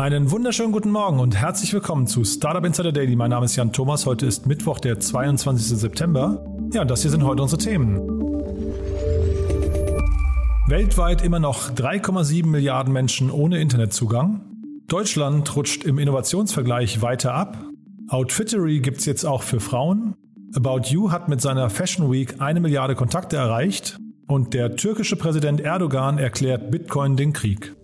Einen wunderschönen guten Morgen und herzlich willkommen zu Startup Insider Daily. Mein Name ist Jan Thomas. Heute ist Mittwoch, der 22. September. Ja, und das hier sind heute unsere Themen. Weltweit immer noch 3,7 Milliarden Menschen ohne Internetzugang. Deutschland rutscht im Innovationsvergleich weiter ab. Outfittery gibt es jetzt auch für Frauen. About You hat mit seiner Fashion Week eine Milliarde Kontakte erreicht. Und der türkische Präsident Erdogan erklärt Bitcoin den Krieg.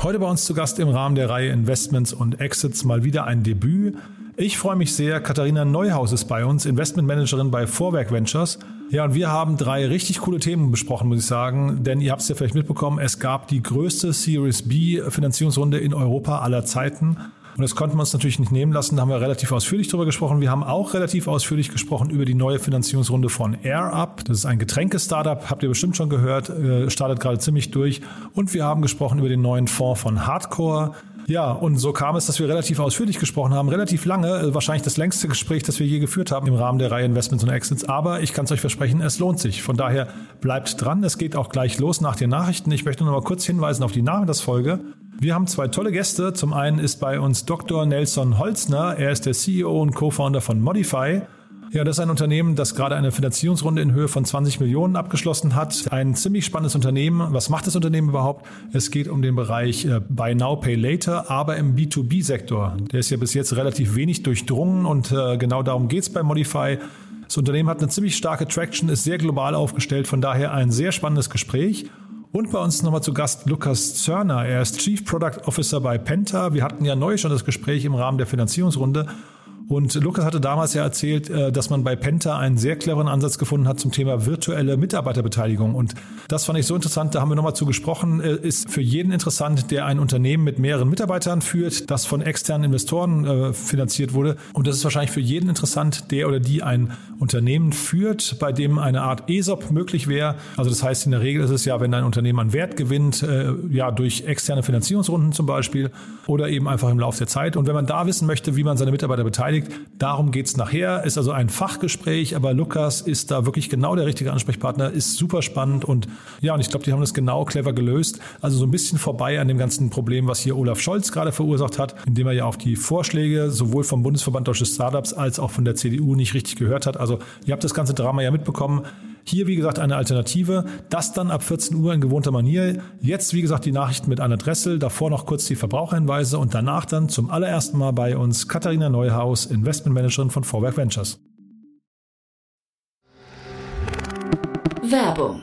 Heute bei uns zu Gast im Rahmen der Reihe Investments und Exits mal wieder ein Debüt. Ich freue mich sehr. Katharina Neuhaus ist bei uns, Investmentmanagerin bei Vorwerk Ventures. Ja, und wir haben drei richtig coole Themen besprochen, muss ich sagen. Denn ihr habt es ja vielleicht mitbekommen, es gab die größte Series B Finanzierungsrunde in Europa aller Zeiten. Und das konnten wir uns natürlich nicht nehmen lassen. Da haben wir relativ ausführlich drüber gesprochen. Wir haben auch relativ ausführlich gesprochen über die neue Finanzierungsrunde von AirUp. Das ist ein Getränke-Startup, habt ihr bestimmt schon gehört, äh, startet gerade ziemlich durch. Und wir haben gesprochen über den neuen Fonds von Hardcore. Ja, und so kam es, dass wir relativ ausführlich gesprochen haben, relativ lange, äh, wahrscheinlich das längste Gespräch, das wir je geführt haben im Rahmen der Reihe Investments und Exits. Aber ich kann es euch versprechen, es lohnt sich. Von daher bleibt dran. Es geht auch gleich los nach den Nachrichten. Ich möchte nur mal kurz hinweisen auf die Nachmittagsfolge. Wir haben zwei tolle Gäste. Zum einen ist bei uns Dr. Nelson Holzner. Er ist der CEO und Co-Founder von Modify. Ja, das ist ein Unternehmen, das gerade eine Finanzierungsrunde in Höhe von 20 Millionen abgeschlossen hat. Ein ziemlich spannendes Unternehmen. Was macht das Unternehmen überhaupt? Es geht um den Bereich äh, Buy Now, Pay Later, aber im B2B-Sektor. Der ist ja bis jetzt relativ wenig durchdrungen und äh, genau darum geht's bei Modify. Das Unternehmen hat eine ziemlich starke Traction, ist sehr global aufgestellt, von daher ein sehr spannendes Gespräch. Und bei uns nochmal zu Gast Lukas Zörner. Er ist Chief Product Officer bei Penta. Wir hatten ja neu schon das Gespräch im Rahmen der Finanzierungsrunde. Und Lukas hatte damals ja erzählt, äh, dass man bei Penta einen sehr cleveren Ansatz gefunden hat zum Thema virtuelle Mitarbeiterbeteiligung. Und das fand ich so interessant, da haben wir nochmal zu gesprochen, äh, ist für jeden interessant, der ein Unternehmen mit mehreren Mitarbeitern führt, das von externen Investoren äh, finanziert wurde. Und das ist wahrscheinlich für jeden interessant, der oder die ein Unternehmen führt, bei dem eine Art ESOP möglich wäre. Also das heißt, in der Regel ist es ja, wenn ein Unternehmen an Wert gewinnt, ja, durch externe Finanzierungsrunden zum Beispiel oder eben einfach im Laufe der Zeit. Und wenn man da wissen möchte, wie man seine Mitarbeiter beteiligt, beteiligt. Darum geht's nachher. Ist also ein Fachgespräch, aber Lukas ist da wirklich genau der richtige Ansprechpartner, ist super spannend und ja, und ich glaube, die haben das genau clever gelöst. Also so ein bisschen vorbei an dem ganzen Problem, was hier Olaf Scholz gerade verursacht hat, indem er ja auf die Vorschläge sowohl vom Bundesverband Deutsche Startups als auch von der CDU nicht richtig gehört hat. Also ihr habt das ganze Drama ja mitbekommen. Hier, wie gesagt, eine Alternative. Das dann ab 14 Uhr in gewohnter Manier. Jetzt, wie gesagt, die Nachrichten mit Anna Dressel. Davor noch kurz die Verbraucherhinweise und danach dann zum allerersten Mal bei uns Katharina Neuhaus, Investmentmanagerin von Vorwerk Ventures. Werbung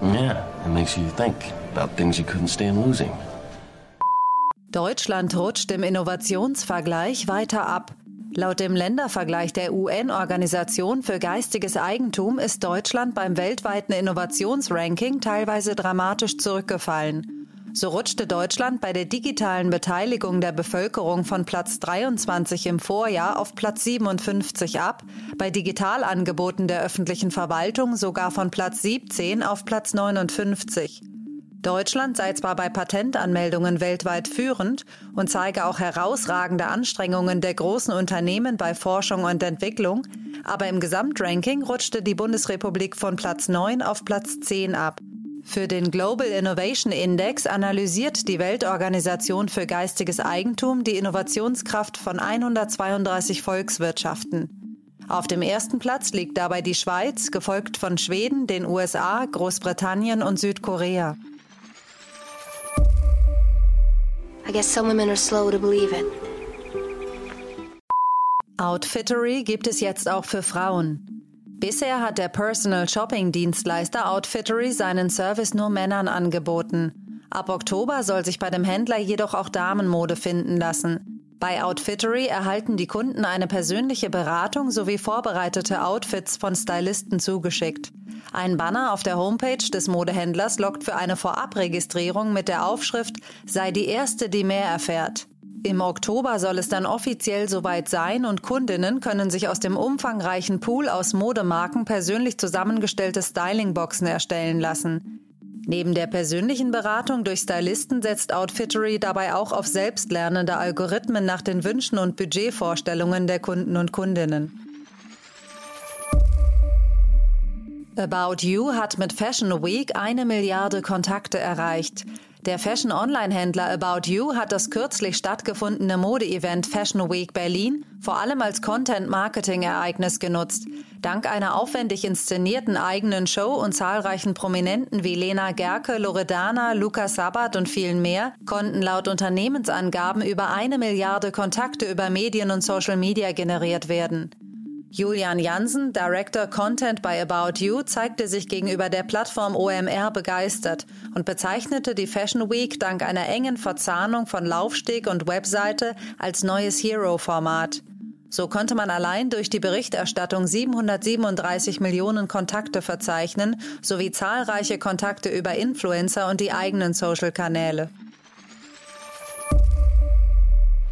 Yeah, it makes you think about things you couldn't stand losing. Deutschland rutscht im Innovationsvergleich weiter ab. Laut dem Ländervergleich der UN-Organisation für geistiges Eigentum ist Deutschland beim weltweiten Innovationsranking teilweise dramatisch zurückgefallen. So rutschte Deutschland bei der digitalen Beteiligung der Bevölkerung von Platz 23 im Vorjahr auf Platz 57 ab, bei Digitalangeboten der öffentlichen Verwaltung sogar von Platz 17 auf Platz 59. Deutschland sei zwar bei Patentanmeldungen weltweit führend und zeige auch herausragende Anstrengungen der großen Unternehmen bei Forschung und Entwicklung, aber im Gesamtranking rutschte die Bundesrepublik von Platz 9 auf Platz 10 ab. Für den Global Innovation Index analysiert die Weltorganisation für geistiges Eigentum die Innovationskraft von 132 Volkswirtschaften. Auf dem ersten Platz liegt dabei die Schweiz, gefolgt von Schweden, den USA, Großbritannien und Südkorea. I guess some women are slow to believe it. Outfittery gibt es jetzt auch für Frauen. Bisher hat der Personal Shopping Dienstleister Outfittery seinen Service nur Männern angeboten. Ab Oktober soll sich bei dem Händler jedoch auch Damenmode finden lassen. Bei Outfittery erhalten die Kunden eine persönliche Beratung sowie vorbereitete Outfits von Stylisten zugeschickt. Ein Banner auf der Homepage des Modehändlers lockt für eine Vorabregistrierung mit der Aufschrift Sei die Erste, die mehr erfährt. Im Oktober soll es dann offiziell soweit sein und Kundinnen können sich aus dem umfangreichen Pool aus Modemarken persönlich zusammengestellte Stylingboxen erstellen lassen. Neben der persönlichen Beratung durch Stylisten setzt Outfittery dabei auch auf selbstlernende Algorithmen nach den Wünschen und Budgetvorstellungen der Kunden und Kundinnen. About You hat mit Fashion Week eine Milliarde Kontakte erreicht. Der Fashion-Online-Händler About You hat das kürzlich stattgefundene Modeevent Fashion Week Berlin vor allem als Content-Marketing-Ereignis genutzt. Dank einer aufwendig inszenierten eigenen Show und zahlreichen Prominenten wie Lena Gerke, Loredana, Luca Sabat und vielen mehr konnten laut Unternehmensangaben über eine Milliarde Kontakte über Medien und Social Media generiert werden. Julian Jansen, Director Content bei About You, zeigte sich gegenüber der Plattform OMR begeistert und bezeichnete die Fashion Week dank einer engen Verzahnung von Laufsteg und Webseite als neues Hero-Format. So konnte man allein durch die Berichterstattung 737 Millionen Kontakte verzeichnen, sowie zahlreiche Kontakte über Influencer und die eigenen Social-Kanäle.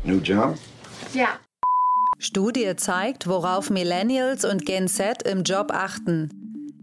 New job? Yeah. Studie zeigt, worauf Millennials und Gen Z im Job achten.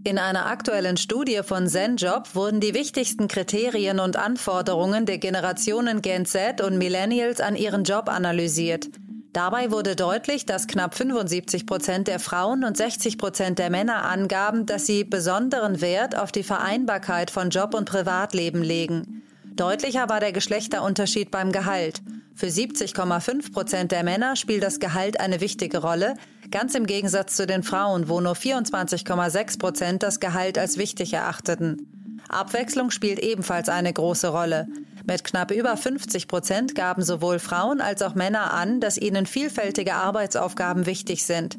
In einer aktuellen Studie von ZenJob wurden die wichtigsten Kriterien und Anforderungen der Generationen Gen Z und Millennials an ihren Job analysiert. Dabei wurde deutlich, dass knapp 75 Prozent der Frauen und 60 Prozent der Männer angaben, dass sie besonderen Wert auf die Vereinbarkeit von Job und Privatleben legen. Deutlicher war der Geschlechterunterschied beim Gehalt. Für 70,5 Prozent der Männer spielt das Gehalt eine wichtige Rolle, ganz im Gegensatz zu den Frauen, wo nur 24,6 Prozent das Gehalt als wichtig erachteten. Abwechslung spielt ebenfalls eine große Rolle. Mit knapp über 50 Prozent gaben sowohl Frauen als auch Männer an, dass ihnen vielfältige Arbeitsaufgaben wichtig sind.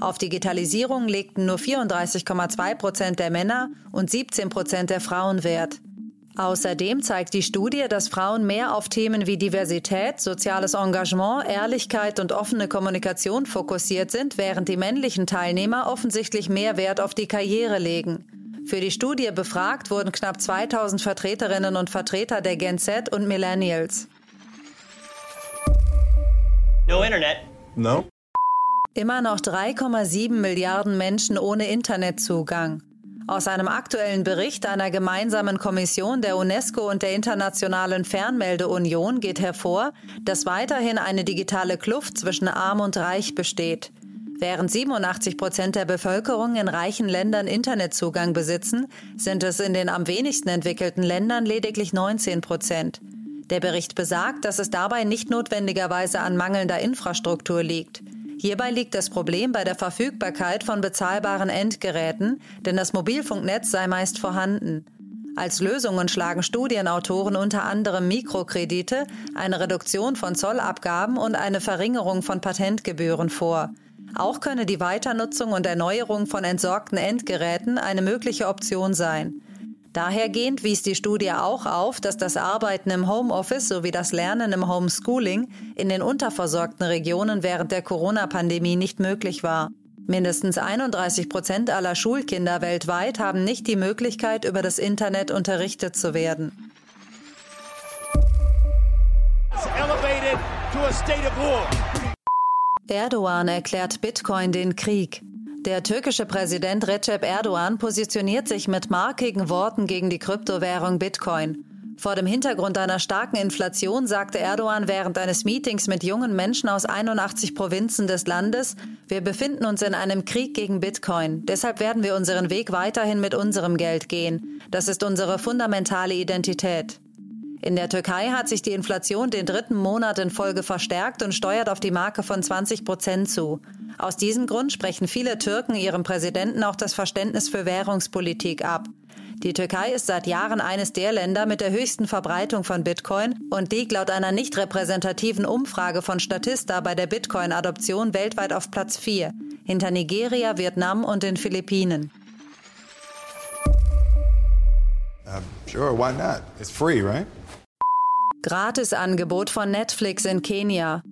Auf Digitalisierung legten nur 34,2 Prozent der Männer und 17 Prozent der Frauen Wert. Außerdem zeigt die Studie, dass Frauen mehr auf Themen wie Diversität, soziales Engagement, Ehrlichkeit und offene Kommunikation fokussiert sind, während die männlichen Teilnehmer offensichtlich mehr Wert auf die Karriere legen. Für die Studie befragt wurden knapp 2000 Vertreterinnen und Vertreter der Gen Z und Millennials. No Internet. No. Immer noch 3,7 Milliarden Menschen ohne Internetzugang. Aus einem aktuellen Bericht einer gemeinsamen Kommission der UNESCO und der Internationalen Fernmeldeunion geht hervor, dass weiterhin eine digitale Kluft zwischen Arm und Reich besteht. Während 87 Prozent der Bevölkerung in reichen Ländern Internetzugang besitzen, sind es in den am wenigsten entwickelten Ländern lediglich 19 Prozent. Der Bericht besagt, dass es dabei nicht notwendigerweise an mangelnder Infrastruktur liegt. Hierbei liegt das Problem bei der Verfügbarkeit von bezahlbaren Endgeräten, denn das Mobilfunknetz sei meist vorhanden. Als Lösungen schlagen Studienautoren unter anderem Mikrokredite, eine Reduktion von Zollabgaben und eine Verringerung von Patentgebühren vor. Auch könne die Weiternutzung und Erneuerung von entsorgten Endgeräten eine mögliche Option sein. Dahergehend wies die Studie auch auf, dass das Arbeiten im Homeoffice sowie das Lernen im Homeschooling in den unterversorgten Regionen während der Corona-Pandemie nicht möglich war. Mindestens 31 Prozent aller Schulkinder weltweit haben nicht die Möglichkeit, über das Internet unterrichtet zu werden. Erdogan erklärt Bitcoin den Krieg. Der türkische Präsident Recep Erdogan positioniert sich mit markigen Worten gegen die Kryptowährung Bitcoin. Vor dem Hintergrund einer starken Inflation sagte Erdogan während eines Meetings mit jungen Menschen aus 81 Provinzen des Landes, wir befinden uns in einem Krieg gegen Bitcoin. Deshalb werden wir unseren Weg weiterhin mit unserem Geld gehen. Das ist unsere fundamentale Identität. In der Türkei hat sich die Inflation den dritten Monat in Folge verstärkt und steuert auf die Marke von 20 Prozent zu. Aus diesem Grund sprechen viele Türken ihrem Präsidenten auch das Verständnis für Währungspolitik ab. Die Türkei ist seit Jahren eines der Länder mit der höchsten Verbreitung von Bitcoin und liegt laut einer nicht repräsentativen Umfrage von Statista bei der Bitcoin-Adoption weltweit auf Platz 4, hinter Nigeria, Vietnam und den Philippinen. Uh, sure, why not? It's free, right? Gratisangebot von Netflix in Kenia.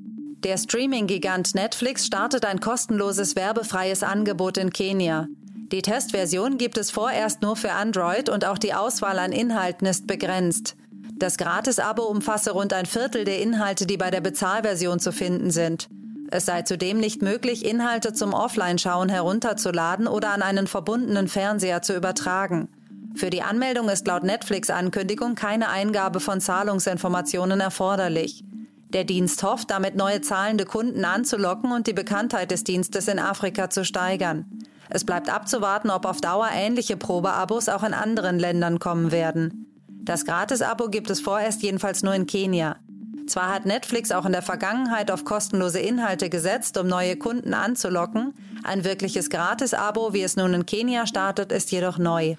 Der Streaming-Gigant Netflix startet ein kostenloses werbefreies Angebot in Kenia. Die Testversion gibt es vorerst nur für Android und auch die Auswahl an Inhalten ist begrenzt. Das Gratis-Abo umfasse rund ein Viertel der Inhalte, die bei der Bezahlversion zu finden sind. Es sei zudem nicht möglich, Inhalte zum Offline-Schauen herunterzuladen oder an einen verbundenen Fernseher zu übertragen. Für die Anmeldung ist laut Netflix-Ankündigung keine Eingabe von Zahlungsinformationen erforderlich. Der Dienst hofft, damit neue zahlende Kunden anzulocken und die Bekanntheit des Dienstes in Afrika zu steigern. Es bleibt abzuwarten, ob auf Dauer ähnliche Probeabos auch in anderen Ländern kommen werden. Das Gratis-Abo gibt es vorerst jedenfalls nur in Kenia. Zwar hat Netflix auch in der Vergangenheit auf kostenlose Inhalte gesetzt, um neue Kunden anzulocken, ein wirkliches Gratis-Abo, wie es nun in Kenia startet, ist jedoch neu.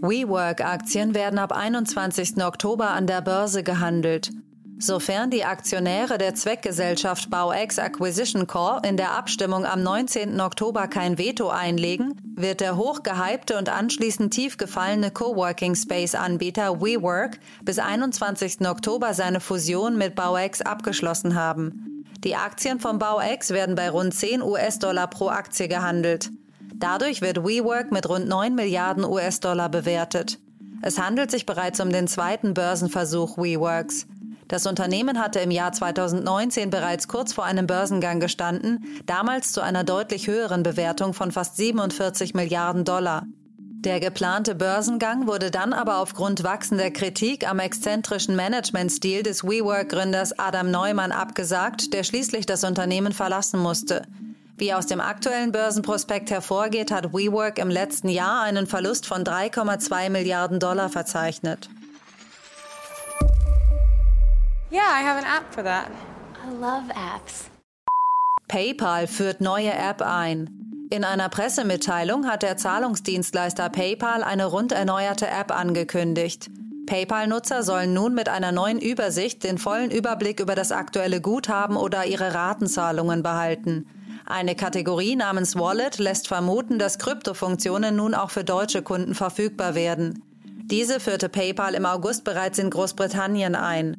WeWork-Aktien werden ab 21. Oktober an der Börse gehandelt. Sofern die Aktionäre der Zweckgesellschaft BauX Acquisition Corp in der Abstimmung am 19. Oktober kein Veto einlegen, wird der hochgehypte und anschließend tief gefallene Coworking Space Anbieter WeWork bis 21. Oktober seine Fusion mit BauX abgeschlossen haben. Die Aktien von BauX werden bei rund 10 US-Dollar pro Aktie gehandelt. Dadurch wird WeWork mit rund 9 Milliarden US-Dollar bewertet. Es handelt sich bereits um den zweiten Börsenversuch WeWorks. Das Unternehmen hatte im Jahr 2019 bereits kurz vor einem Börsengang gestanden, damals zu einer deutlich höheren Bewertung von fast 47 Milliarden Dollar. Der geplante Börsengang wurde dann aber aufgrund wachsender Kritik am exzentrischen Managementstil des WeWork-Gründers Adam Neumann abgesagt, der schließlich das Unternehmen verlassen musste. Wie aus dem aktuellen Börsenprospekt hervorgeht, hat WeWork im letzten Jahr einen Verlust von 3,2 Milliarden Dollar verzeichnet. Yeah, I have an app for that. I love apps. PayPal führt neue App ein. In einer Pressemitteilung hat der Zahlungsdienstleister PayPal eine rund erneuerte App angekündigt. PayPal-Nutzer sollen nun mit einer neuen Übersicht den vollen Überblick über das aktuelle Guthaben oder ihre Ratenzahlungen behalten. Eine Kategorie namens Wallet lässt vermuten, dass Kryptofunktionen nun auch für deutsche Kunden verfügbar werden. Diese führte PayPal im August bereits in Großbritannien ein.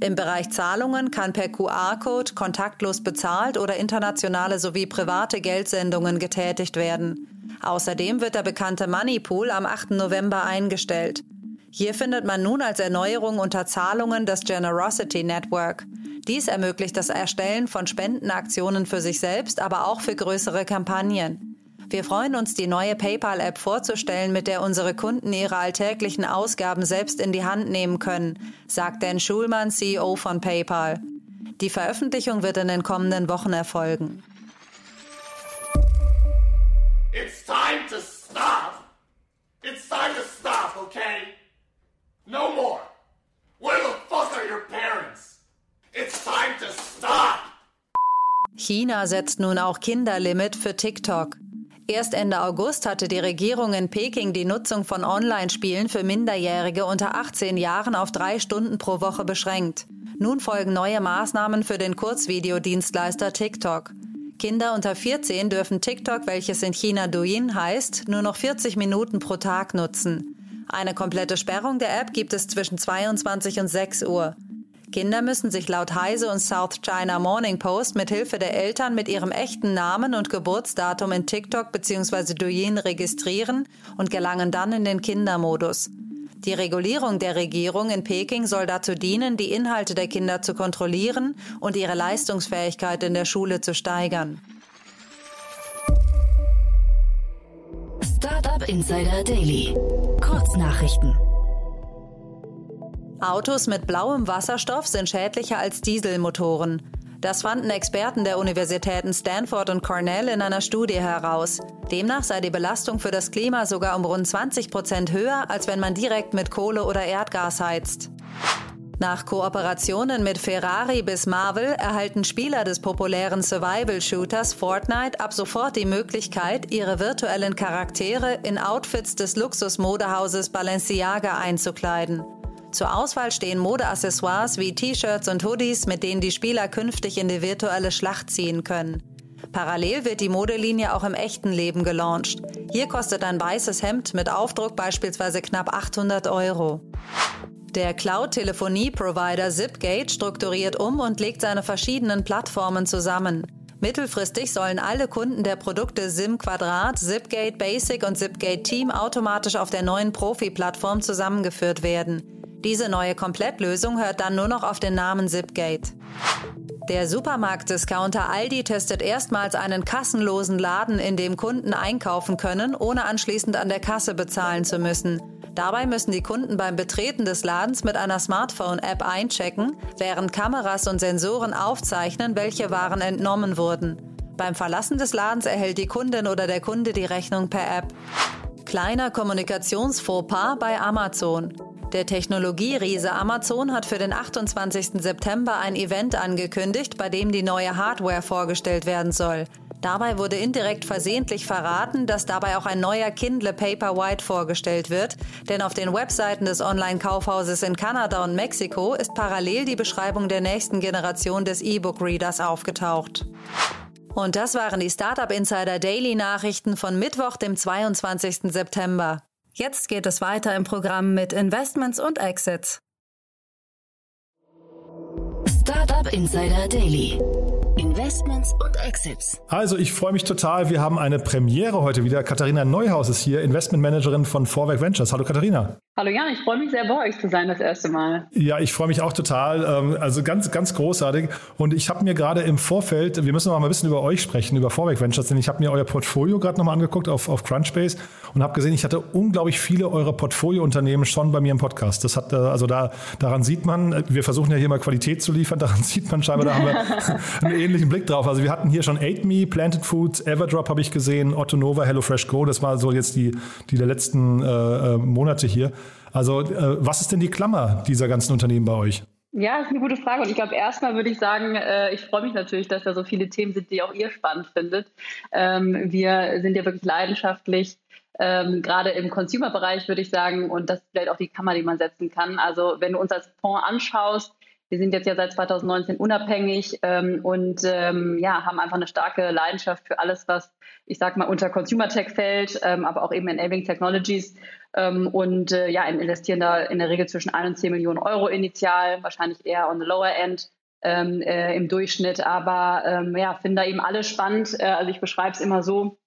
Im Bereich Zahlungen kann per QR-Code kontaktlos bezahlt oder internationale sowie private Geldsendungen getätigt werden. Außerdem wird der bekannte Moneypool am 8. November eingestellt. Hier findet man nun als Erneuerung unter Zahlungen das Generosity Network. Dies ermöglicht das Erstellen von Spendenaktionen für sich selbst, aber auch für größere Kampagnen. Wir freuen uns, die neue PayPal-App vorzustellen, mit der unsere Kunden ihre alltäglichen Ausgaben selbst in die Hand nehmen können, sagt Dan Schulmann, CEO von PayPal. Die Veröffentlichung wird in den kommenden Wochen erfolgen. It's time to stop. It's time to stop, okay? No more. Where the fuck are your parents? It's time to stop. China setzt nun auch Kinderlimit für TikTok. Erst Ende August hatte die Regierung in Peking die Nutzung von Online-Spielen für Minderjährige unter 18 Jahren auf drei Stunden pro Woche beschränkt. Nun folgen neue Maßnahmen für den Kurzvideodienstleister TikTok. Kinder unter 14 dürfen TikTok, welches in China Douyin heißt, nur noch 40 Minuten pro Tag nutzen. Eine komplette Sperrung der App gibt es zwischen 22 und 6 Uhr. Kinder müssen sich laut Heise und South China Morning Post mit Hilfe der Eltern mit ihrem echten Namen und Geburtsdatum in TikTok bzw. Douyin registrieren und gelangen dann in den Kindermodus. Die Regulierung der Regierung in Peking soll dazu dienen, die Inhalte der Kinder zu kontrollieren und ihre Leistungsfähigkeit in der Schule zu steigern. Startup Insider Daily. Kurznachrichten. Autos mit blauem Wasserstoff sind schädlicher als Dieselmotoren. Das fanden Experten der Universitäten Stanford und Cornell in einer Studie heraus. Demnach sei die Belastung für das Klima sogar um rund 20 Prozent höher, als wenn man direkt mit Kohle oder Erdgas heizt. Nach Kooperationen mit Ferrari bis Marvel erhalten Spieler des populären Survival-Shooters Fortnite ab sofort die Möglichkeit, ihre virtuellen Charaktere in Outfits des Luxusmodehauses Balenciaga einzukleiden. Zur Auswahl stehen Modeaccessoires wie T-Shirts und Hoodies, mit denen die Spieler künftig in die virtuelle Schlacht ziehen können. Parallel wird die Modelinie auch im echten Leben gelauncht. Hier kostet ein weißes Hemd mit Aufdruck beispielsweise knapp 800 Euro. Der Cloud-Telefonie-Provider Zipgate strukturiert um und legt seine verschiedenen Plattformen zusammen. Mittelfristig sollen alle Kunden der Produkte SIM Quadrat, Zipgate Basic und Zipgate Team automatisch auf der neuen Profi-Plattform zusammengeführt werden. Diese neue Komplettlösung hört dann nur noch auf den Namen Zipgate. Der Supermarkt-Discounter Aldi testet erstmals einen kassenlosen Laden, in dem Kunden einkaufen können, ohne anschließend an der Kasse bezahlen zu müssen. Dabei müssen die Kunden beim Betreten des Ladens mit einer Smartphone-App einchecken, während Kameras und Sensoren aufzeichnen, welche Waren entnommen wurden. Beim Verlassen des Ladens erhält die Kundin oder der Kunde die Rechnung per App. Kleiner Kommunikationsfauxpas bei Amazon. Der Technologieriese Amazon hat für den 28. September ein Event angekündigt, bei dem die neue Hardware vorgestellt werden soll. Dabei wurde indirekt versehentlich verraten, dass dabei auch ein neuer Kindle Paperwhite vorgestellt wird, denn auf den Webseiten des Online-Kaufhauses in Kanada und Mexiko ist parallel die Beschreibung der nächsten Generation des E-Book-Readers aufgetaucht. Und das waren die Startup Insider Daily Nachrichten von Mittwoch, dem 22. September. Jetzt geht es weiter im Programm mit Investments und Exits. Startup Insider Daily. Investments und Exits. Also ich freue mich total. Wir haben eine Premiere heute wieder. Katharina Neuhaus ist hier, Investmentmanagerin von Vorwerk Ventures. Hallo Katharina. Hallo Jan, ich freue mich sehr, bei euch zu sein das erste Mal. Ja, ich freue mich auch total. Ähm, also ganz, ganz großartig. Und ich habe mir gerade im Vorfeld, wir müssen noch mal ein bisschen über euch sprechen, über Vorwerk Ventures, denn ich habe mir euer Portfolio gerade nochmal angeguckt auf, auf Crunchbase und habe gesehen, ich hatte unglaublich viele eurer Portfoliounternehmen schon bei mir im Podcast. Das hat, äh, also da, daran sieht man, wir versuchen ja hier mal Qualität zu liefern, daran sieht man scheinbar, da haben wir ähnlichen Blick drauf. Also wir hatten hier schon 8Me, Planted Foods, Everdrop habe ich gesehen, Otto Nova, HelloFresh Go. Das war so jetzt die, die der letzten äh, äh Monate hier. Also äh, was ist denn die Klammer dieser ganzen Unternehmen bei euch? Ja, ist eine gute Frage. Und ich glaube, erstmal würde ich sagen, äh, ich freue mich natürlich, dass da so viele Themen sind, die auch ihr spannend findet. Ähm, wir sind ja wirklich leidenschaftlich, ähm, gerade im Consumer-Bereich, würde ich sagen. Und das ist vielleicht auch die Kammer, die man setzen kann. Also, wenn du uns als Fonds anschaust, wir sind jetzt ja seit 2019 unabhängig ähm, und ähm, ja, haben einfach eine starke Leidenschaft für alles, was ich sag mal unter Consumer Tech fällt, ähm, aber auch eben Enabling Technologies ähm, und äh, ja, investieren da in der Regel zwischen 1 und 10 Millionen Euro initial, wahrscheinlich eher on the lower end. Ähm, äh, im Durchschnitt, aber ähm, ja, finde da eben alles spannend. Äh, also ich beschreibe es immer so,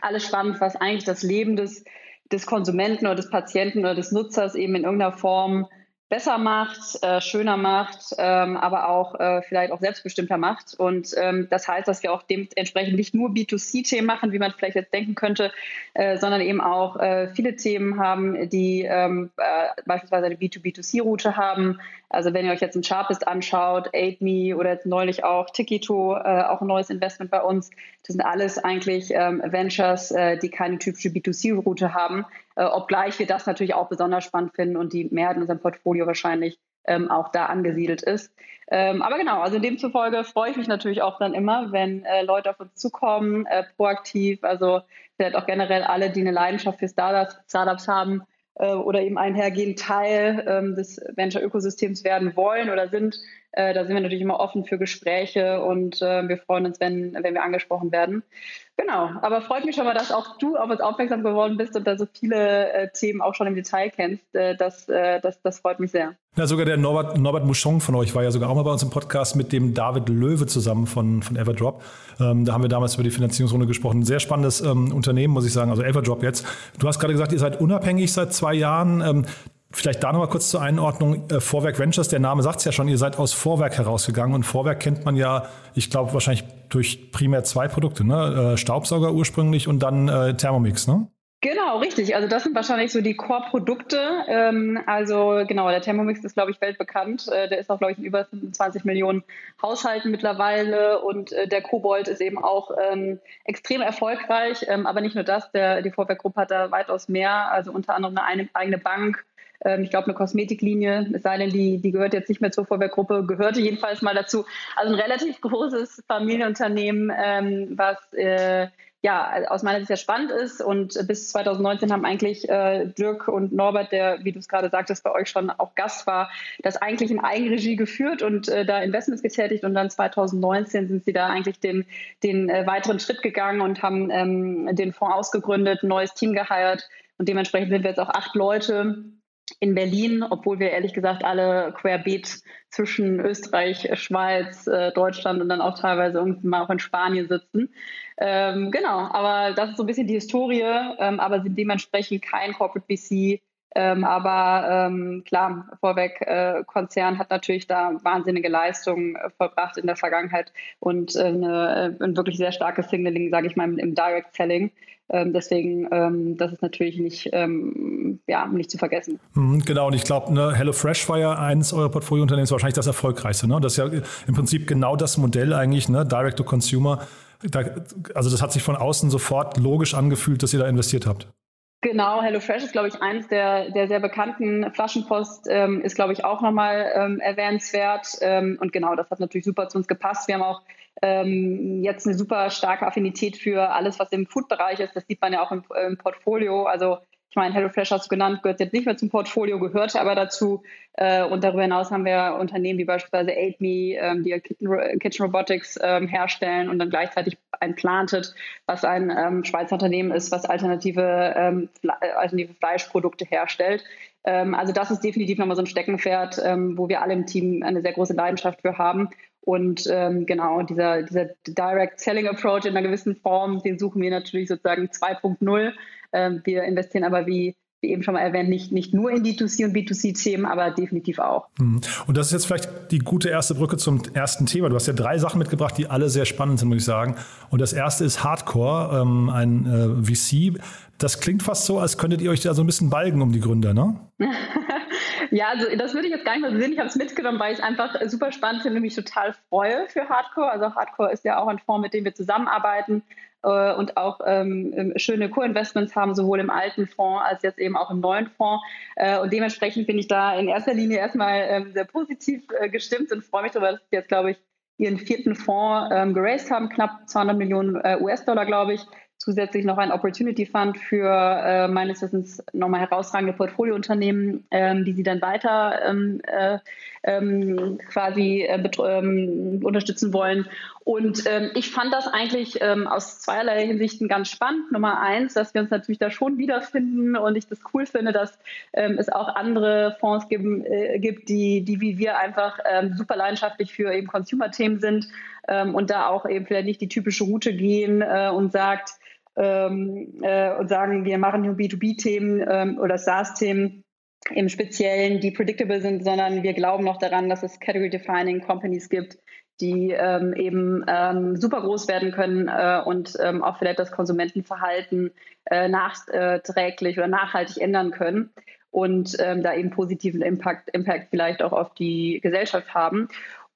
alles spannend, was eigentlich das Leben des, des Konsumenten oder des Patienten oder des Nutzers eben in irgendeiner Form besser macht, äh, schöner macht, ähm, aber auch äh, vielleicht auch selbstbestimmter macht. Und ähm, das heißt, dass wir auch dementsprechend nicht nur B2C-Themen machen, wie man vielleicht jetzt denken könnte, äh, sondern eben auch äh, viele Themen haben, die ähm, äh, beispielsweise eine B2B2C-Route haben. Also wenn ihr euch jetzt ein Sharpist anschaut, AidMe oder jetzt neulich auch Tikito, äh, auch ein neues Investment bei uns, das sind alles eigentlich ähm, Ventures, die keine typische B2C-Route haben, äh, obgleich wir das natürlich auch besonders spannend finden und die Mehrheit in unserem Portfolio wahrscheinlich ähm, auch da angesiedelt ist. Ähm, aber genau, also demzufolge freue ich mich natürlich auch dann immer, wenn äh, Leute auf uns zukommen, äh, proaktiv, also vielleicht auch generell alle, die eine Leidenschaft für Startups, Startups haben äh, oder eben einhergehend Teil ähm, des Venture-Ökosystems werden wollen oder sind. Äh, da sind wir natürlich immer offen für Gespräche und äh, wir freuen uns, wenn, wenn wir angesprochen werden. Genau, aber freut mich schon mal, dass auch du auf uns aufmerksam geworden bist und da so viele äh, Themen auch schon im Detail kennst. Äh, das, äh, das, das freut mich sehr. Ja, sogar der Norbert, Norbert Mouchon von euch war ja sogar auch mal bei uns im Podcast mit dem David Löwe zusammen von, von Everdrop. Ähm, da haben wir damals über die Finanzierungsrunde gesprochen. Sehr spannendes ähm, Unternehmen, muss ich sagen, also Everdrop jetzt. Du hast gerade gesagt, ihr seid unabhängig seit zwei Jahren. Ähm, Vielleicht da nochmal kurz zur Einordnung. Äh, Vorwerk Ventures, der Name sagt es ja schon, ihr seid aus Vorwerk herausgegangen und Vorwerk kennt man ja, ich glaube, wahrscheinlich durch primär zwei Produkte, ne? Äh, Staubsauger ursprünglich und dann äh, Thermomix, ne? Genau, richtig. Also das sind wahrscheinlich so die Core-Produkte. Ähm, also genau, der Thermomix ist, glaube ich, weltbekannt. Der ist auch, glaube ich, in über 25 Millionen Haushalten mittlerweile und der Kobold ist eben auch ähm, extrem erfolgreich. Ähm, aber nicht nur das, der, die Vorwerkgruppe hat da weitaus mehr, also unter anderem eine eigene Bank, ähm, ich glaube, eine Kosmetiklinie, es sei denn, die, die gehört jetzt nicht mehr zur Vorwerkgruppe, gehörte jedenfalls mal dazu. Also ein relativ großes Familienunternehmen, ähm, was äh, ja, aus meiner Sicht sehr spannend ist. Und bis 2019 haben eigentlich äh, Dirk und Norbert, der, wie du es gerade sagtest, bei euch schon auch Gast war, das eigentlich in Eigenregie geführt und äh, da Investments getätigt. Und dann 2019 sind sie da eigentlich den, den äh, weiteren Schritt gegangen und haben ähm, den Fonds ausgegründet, ein neues Team geheiert. Und dementsprechend sind wir jetzt auch acht Leute in Berlin, obwohl wir ehrlich gesagt alle querbeet zwischen Österreich, Schweiz, äh, Deutschland und dann auch teilweise irgendwie mal auch in Spanien sitzen. Ähm, genau, aber das ist so ein bisschen die Historie, ähm, aber sind dementsprechend kein Corporate VC. Ähm, aber ähm, klar, Vorweg-Konzern äh, hat natürlich da wahnsinnige Leistungen äh, vollbracht in der Vergangenheit und äh, eine, äh, ein wirklich sehr starkes Signaling, sage ich mal, im Direct Selling. Ähm, deswegen, ähm, das ist natürlich nicht, ähm, ja, nicht zu vergessen. Mhm, genau, und ich glaube, ne, HelloFresh war ja eines eurer Portfoliounternehmen, wahrscheinlich das erfolgreichste. Ne? Das ist ja im Prinzip genau das Modell eigentlich, ne? Direct to Consumer. Da, also das hat sich von außen sofort logisch angefühlt, dass ihr da investiert habt. Genau, HelloFresh ist, glaube ich, eines der, der sehr bekannten. Flaschenpost ähm, ist, glaube ich, auch nochmal ähm, erwähnenswert. Ähm, und genau, das hat natürlich super zu uns gepasst. Wir haben auch ähm, jetzt eine super starke Affinität für alles, was im Food-Bereich ist. Das sieht man ja auch im, im Portfolio. Also ich meine, HelloFresh hast du genannt, gehört jetzt nicht mehr zum Portfolio, gehörte aber dazu. Äh, und darüber hinaus haben wir Unternehmen wie beispielsweise AidMe, ähm, die Kitchen Robotics ähm, herstellen und dann gleichzeitig ein Planted, was ein ähm, Schweizer Unternehmen ist, was alternative, ähm, alternative Fleischprodukte herstellt. Ähm, also das ist definitiv nochmal so ein Steckenpferd, ähm, wo wir alle im Team eine sehr große Leidenschaft für haben. Und ähm, genau, dieser, dieser Direct Selling Approach in einer gewissen Form, den suchen wir natürlich sozusagen 2.0. Ähm, wir investieren aber wie wie eben schon mal erwähnt, nicht, nicht nur in D2C und B2C-Themen, aber definitiv auch. Mhm. Und das ist jetzt vielleicht die gute erste Brücke zum ersten Thema. Du hast ja drei Sachen mitgebracht, die alle sehr spannend sind, muss ich sagen. Und das erste ist Hardcore, ähm, ein äh, VC. Das klingt fast so, als könntet ihr euch da so ein bisschen balgen um die Gründer, ne? ja, also das würde ich jetzt gar nicht mal sehen. Ich habe es mitgenommen, weil ich einfach super spannend finde und mich total freue für Hardcore. Also Hardcore ist ja auch ein Fonds, mit dem wir zusammenarbeiten äh, und auch ähm, ähm, schöne Co-Investments haben, sowohl im alten Fonds als jetzt eben auch im neuen Fonds. Äh, und dementsprechend bin ich da in erster Linie erstmal ähm, sehr positiv äh, gestimmt und freue mich darüber, dass sie jetzt, glaube ich, ihren vierten Fonds ähm, geraced haben, knapp 200 Millionen äh, US-Dollar, glaube ich zusätzlich noch ein Opportunity Fund für äh, meines Wissens nochmal herausragende Portfoliounternehmen, ähm, die sie dann weiter ähm, äh, ähm, quasi äh, ähm, unterstützen wollen. Und ähm, ich fand das eigentlich ähm, aus zweierlei Hinsichten ganz spannend. Nummer eins, dass wir uns natürlich da schon wiederfinden und ich das cool finde, dass es auch andere Fonds geben, äh, gibt, die, die wie wir einfach super leidenschaftlich für eben Consumer-Themen sind und da auch eben vielleicht nicht die typische Route gehen äh, und sagt, ähm, äh, und sagen, wir machen nur B2B-Themen ähm, oder SaaS-Themen im Speziellen, die predictable sind, sondern wir glauben noch daran, dass es Category-Defining Companies gibt, die ähm, eben ähm, super groß werden können äh, und ähm, auch vielleicht das Konsumentenverhalten äh, nachträglich oder nachhaltig ändern können und ähm, da eben positiven Impact, Impact vielleicht auch auf die Gesellschaft haben.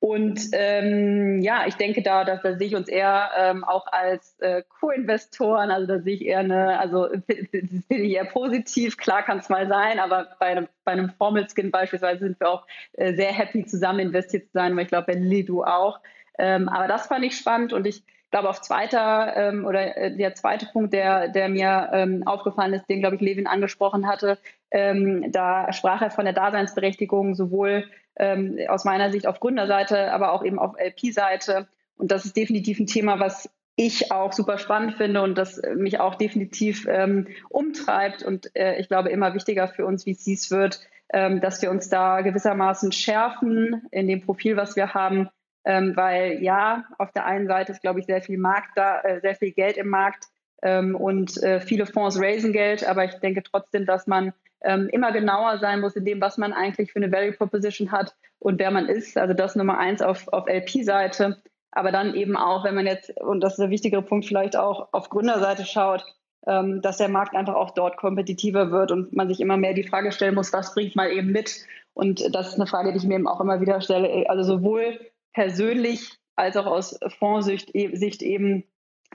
Und ähm, ja, ich denke, da, da, da sehe ich uns eher ähm, auch als äh, Co-Investoren. Also da sehe ich eher eine, also bin ich eher positiv. Klar kann es mal sein, aber bei einem, bei einem Formel-Skin beispielsweise sind wir auch äh, sehr happy, zusammen investiert zu sein. Weil ich glaube, bei Lilly du auch. Ähm, aber das fand ich spannend und ich glaube, auf zweiter ähm, oder äh, der zweite Punkt, der, der mir ähm, aufgefallen ist, den, glaube ich, Levin angesprochen hatte, ähm, da sprach er von der Daseinsberechtigung sowohl ähm, aus meiner Sicht auf Gründerseite, aber auch eben auf LP-Seite. Und das ist definitiv ein Thema, was ich auch super spannend finde und das mich auch definitiv ähm, umtreibt. Und äh, ich glaube immer wichtiger für uns VCs wird, ähm, dass wir uns da gewissermaßen schärfen in dem Profil, was wir haben, ähm, weil ja, auf der einen Seite ist, glaube ich, sehr viel Markt da, äh, sehr viel Geld im Markt ähm, und äh, viele Fonds raisen Geld, aber ich denke trotzdem, dass man ähm, immer genauer sein muss in dem, was man eigentlich für eine Value Proposition hat und wer man ist. Also das Nummer eins auf, auf LP-Seite. Aber dann eben auch, wenn man jetzt, und das ist der wichtigere Punkt, vielleicht auch auf Gründerseite schaut, ähm, dass der Markt einfach auch dort kompetitiver wird und man sich immer mehr die Frage stellen muss, was bringt man eben mit? Und das ist eine Frage, die ich mir eben auch immer wieder stelle. Also sowohl persönlich als auch aus Fondssicht Sicht eben,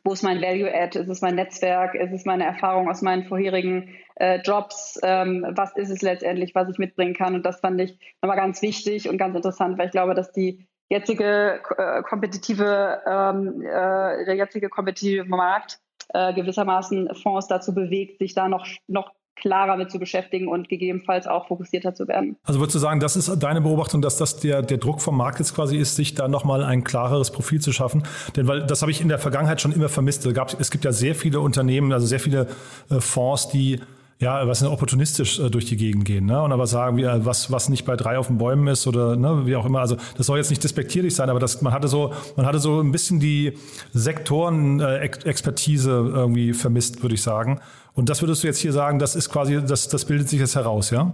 wo ist mein Value-Add? Ist es mein Netzwerk? Ist es meine Erfahrung aus meinen vorherigen äh, Jobs? Ähm, was ist es letztendlich, was ich mitbringen kann? Und das fand ich nochmal ganz wichtig und ganz interessant, weil ich glaube, dass die jetzige äh, kompetitive, ähm, äh, der jetzige kompetitive Markt äh, gewissermaßen Fonds dazu bewegt, sich da noch, noch klarer mit zu beschäftigen und gegebenenfalls auch fokussierter zu werden. Also würdest du sagen, das ist deine Beobachtung, dass das der, der Druck vom Markt jetzt quasi ist, sich da nochmal ein klareres Profil zu schaffen? Denn weil das habe ich in der Vergangenheit schon immer vermisst. Es, gab, es gibt ja sehr viele Unternehmen, also sehr viele äh, Fonds, die ja, was opportunistisch äh, durch die Gegend gehen, ne? Und aber sagen, wie, äh, was, was nicht bei drei auf den Bäumen ist oder ne, wie auch immer. Also das soll jetzt nicht despektierlich sein, aber das, man hatte so, man hatte so ein bisschen die Sektoren-Expertise äh, irgendwie vermisst, würde ich sagen. Und das würdest du jetzt hier sagen, das ist quasi, das, das bildet sich jetzt heraus, ja?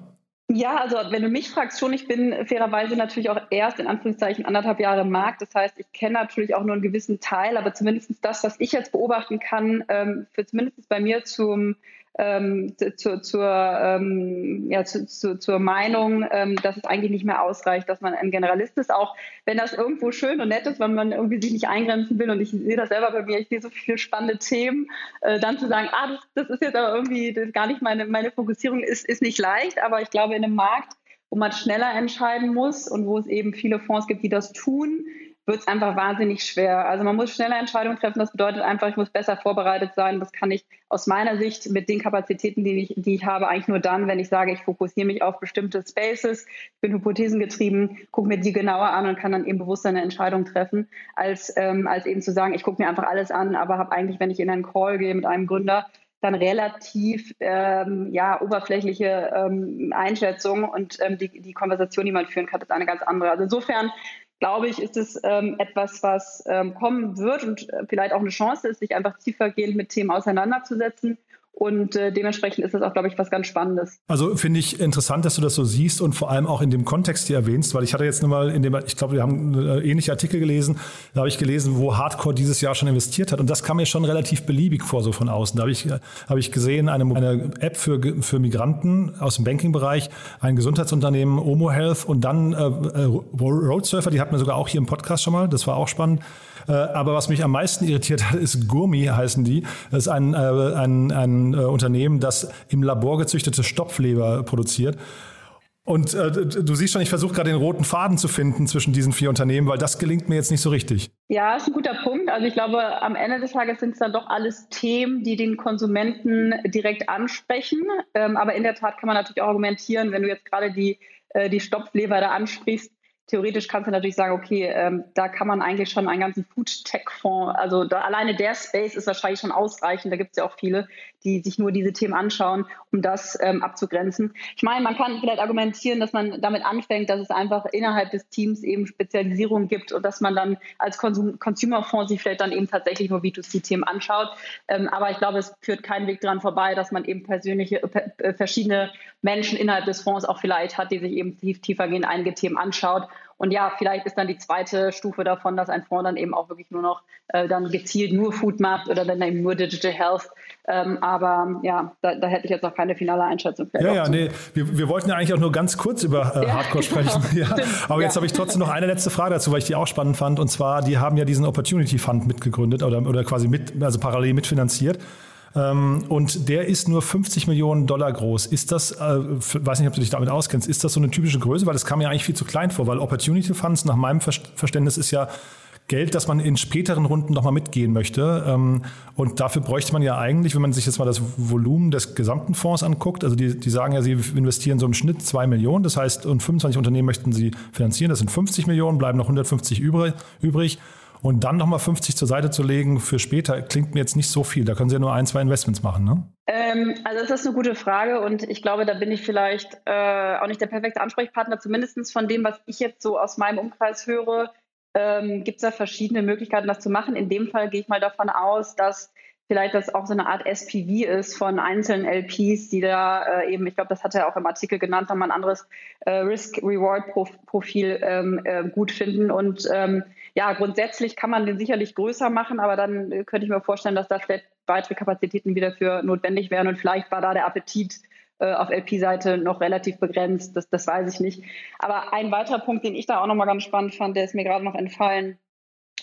Ja, also wenn du mich fragst, schon, ich bin fairerweise natürlich auch erst in Anführungszeichen anderthalb Jahre im Markt. Das heißt, ich kenne natürlich auch nur einen gewissen Teil, aber zumindest das, was ich jetzt beobachten kann, ähm, für zumindest bei mir zum ähm, zu, zur, ähm, ja, zu, zu, zur Meinung, ähm, dass es eigentlich nicht mehr ausreicht, dass man ein Generalist ist, auch wenn das irgendwo schön und nett ist, wenn man irgendwie sich nicht eingrenzen will. Und ich sehe das selber bei mir, ich sehe so viele spannende Themen, äh, dann zu sagen, ah, das, das ist jetzt aber irgendwie gar nicht meine, meine Fokussierung, ist, ist nicht leicht, aber ich glaube, in einem Markt, wo man schneller entscheiden muss und wo es eben viele Fonds gibt, die das tun, wird es einfach wahnsinnig schwer. Also man muss schnelle Entscheidungen treffen. Das bedeutet einfach, ich muss besser vorbereitet sein. Das kann ich aus meiner Sicht mit den Kapazitäten, die ich, die ich habe, eigentlich nur dann, wenn ich sage, ich fokussiere mich auf bestimmte Spaces, ich bin hypothesengetrieben, gucke mir die genauer an und kann dann eben bewusst eine Entscheidung treffen, als, ähm, als eben zu sagen, ich gucke mir einfach alles an, aber habe eigentlich, wenn ich in einen Call gehe mit einem Gründer, dann relativ ähm, ja, oberflächliche ähm, Einschätzung und ähm, die, die Konversation, die man führen kann, ist eine ganz andere. Also insofern glaube ich, ist es ähm, etwas, was ähm, kommen wird und äh, vielleicht auch eine Chance ist, sich einfach tiefergehend mit Themen auseinanderzusetzen und äh, dementsprechend ist das auch, glaube ich, was ganz Spannendes. Also finde ich interessant, dass du das so siehst und vor allem auch in dem Kontext hier erwähnst, weil ich hatte jetzt nochmal in dem, ich glaube, wir haben äh, ähnliche Artikel gelesen, da habe ich gelesen, wo Hardcore dieses Jahr schon investiert hat und das kam mir schon relativ beliebig vor, so von außen. Da habe ich, hab ich gesehen, eine, eine App für, für Migranten aus dem Banking-Bereich, ein Gesundheitsunternehmen, Omo Health und dann äh, äh Roadsurfer, die hatten wir sogar auch hier im Podcast schon mal, das war auch spannend. Äh, aber was mich am meisten irritiert hat, ist Gurmi heißen die. Das ist ein, äh, ein, ein äh, Unternehmen, das im Labor gezüchtete Stopfleber produziert. Und äh, du siehst schon, ich versuche gerade den roten Faden zu finden zwischen diesen vier Unternehmen, weil das gelingt mir jetzt nicht so richtig. Ja, ist ein guter Punkt. Also ich glaube, am Ende des Tages sind es dann doch alles Themen, die den Konsumenten direkt ansprechen. Ähm, aber in der Tat kann man natürlich auch argumentieren, wenn du jetzt gerade die, äh, die Stopfleber da ansprichst, theoretisch kannst du natürlich sagen, okay, ähm, da kann man eigentlich schon einen ganzen Food-Tech-Fonds, also da, alleine der Space ist wahrscheinlich schon ausreichend. Da gibt es ja auch viele, die sich nur diese Themen anschauen, um das ähm, abzugrenzen. Ich meine, man kann vielleicht argumentieren, dass man damit anfängt, dass es einfach innerhalb des Teams eben Spezialisierung gibt und dass man dann als Konsum Consumer-Fonds sich vielleicht dann eben tatsächlich nur B2C-Themen anschaut. Ähm, aber ich glaube, es führt keinen Weg daran vorbei, dass man eben persönliche, äh, verschiedene Menschen innerhalb des Fonds auch vielleicht hat, die sich eben tief, tiefergehend einige Themen anschaut und ja, vielleicht ist dann die zweite Stufe davon, dass ein Fonds dann eben auch wirklich nur noch äh, dann gezielt nur Food macht oder dann eben nur Digital Health. Ähm, aber ja, da, da, hätte ich jetzt noch keine finale Einschätzung. Ja, ja, nee, wir, wir, wollten ja eigentlich auch nur ganz kurz über äh, Hardcore sprechen. ja. Aber jetzt ja. habe ich trotzdem noch eine letzte Frage dazu, weil ich die auch spannend fand. Und zwar, die haben ja diesen Opportunity Fund mitgegründet oder, oder quasi mit, also parallel mitfinanziert. Ähm, und der ist nur 50 Millionen Dollar groß. Ist das, äh, weiß nicht, ob du dich damit auskennst, ist das so eine typische Größe? Weil das kam mir eigentlich viel zu klein vor, weil Opportunity Funds nach meinem Verständnis ist ja Geld, das man in späteren Runden nochmal mitgehen möchte. Ähm, und dafür bräuchte man ja eigentlich, wenn man sich jetzt mal das Volumen des gesamten Fonds anguckt, also die, die sagen ja, sie investieren so im Schnitt zwei Millionen, das heißt, und 25 Unternehmen möchten sie finanzieren, das sind 50 Millionen, bleiben noch 150 übrig. Und dann nochmal 50 zur Seite zu legen für später, klingt mir jetzt nicht so viel. Da können Sie ja nur ein, zwei Investments machen, ne? Ähm, also das ist eine gute Frage und ich glaube, da bin ich vielleicht äh, auch nicht der perfekte Ansprechpartner, zumindest von dem, was ich jetzt so aus meinem Umkreis höre, ähm, gibt es da verschiedene Möglichkeiten, das zu machen. In dem Fall gehe ich mal davon aus, dass vielleicht das auch so eine Art SPV ist von einzelnen LPs, die da äh, eben, ich glaube, das hat er auch im Artikel genannt, nochmal ein anderes äh, Risk-Reward-Profil ähm, äh, gut finden. Und ähm, ja, grundsätzlich kann man den sicherlich größer machen, aber dann könnte ich mir vorstellen, dass da vielleicht weitere Kapazitäten wieder für notwendig wären. Und vielleicht war da der Appetit äh, auf LP-Seite noch relativ begrenzt. Das, das weiß ich nicht. Aber ein weiterer Punkt, den ich da auch nochmal ganz spannend fand, der ist mir gerade noch entfallen,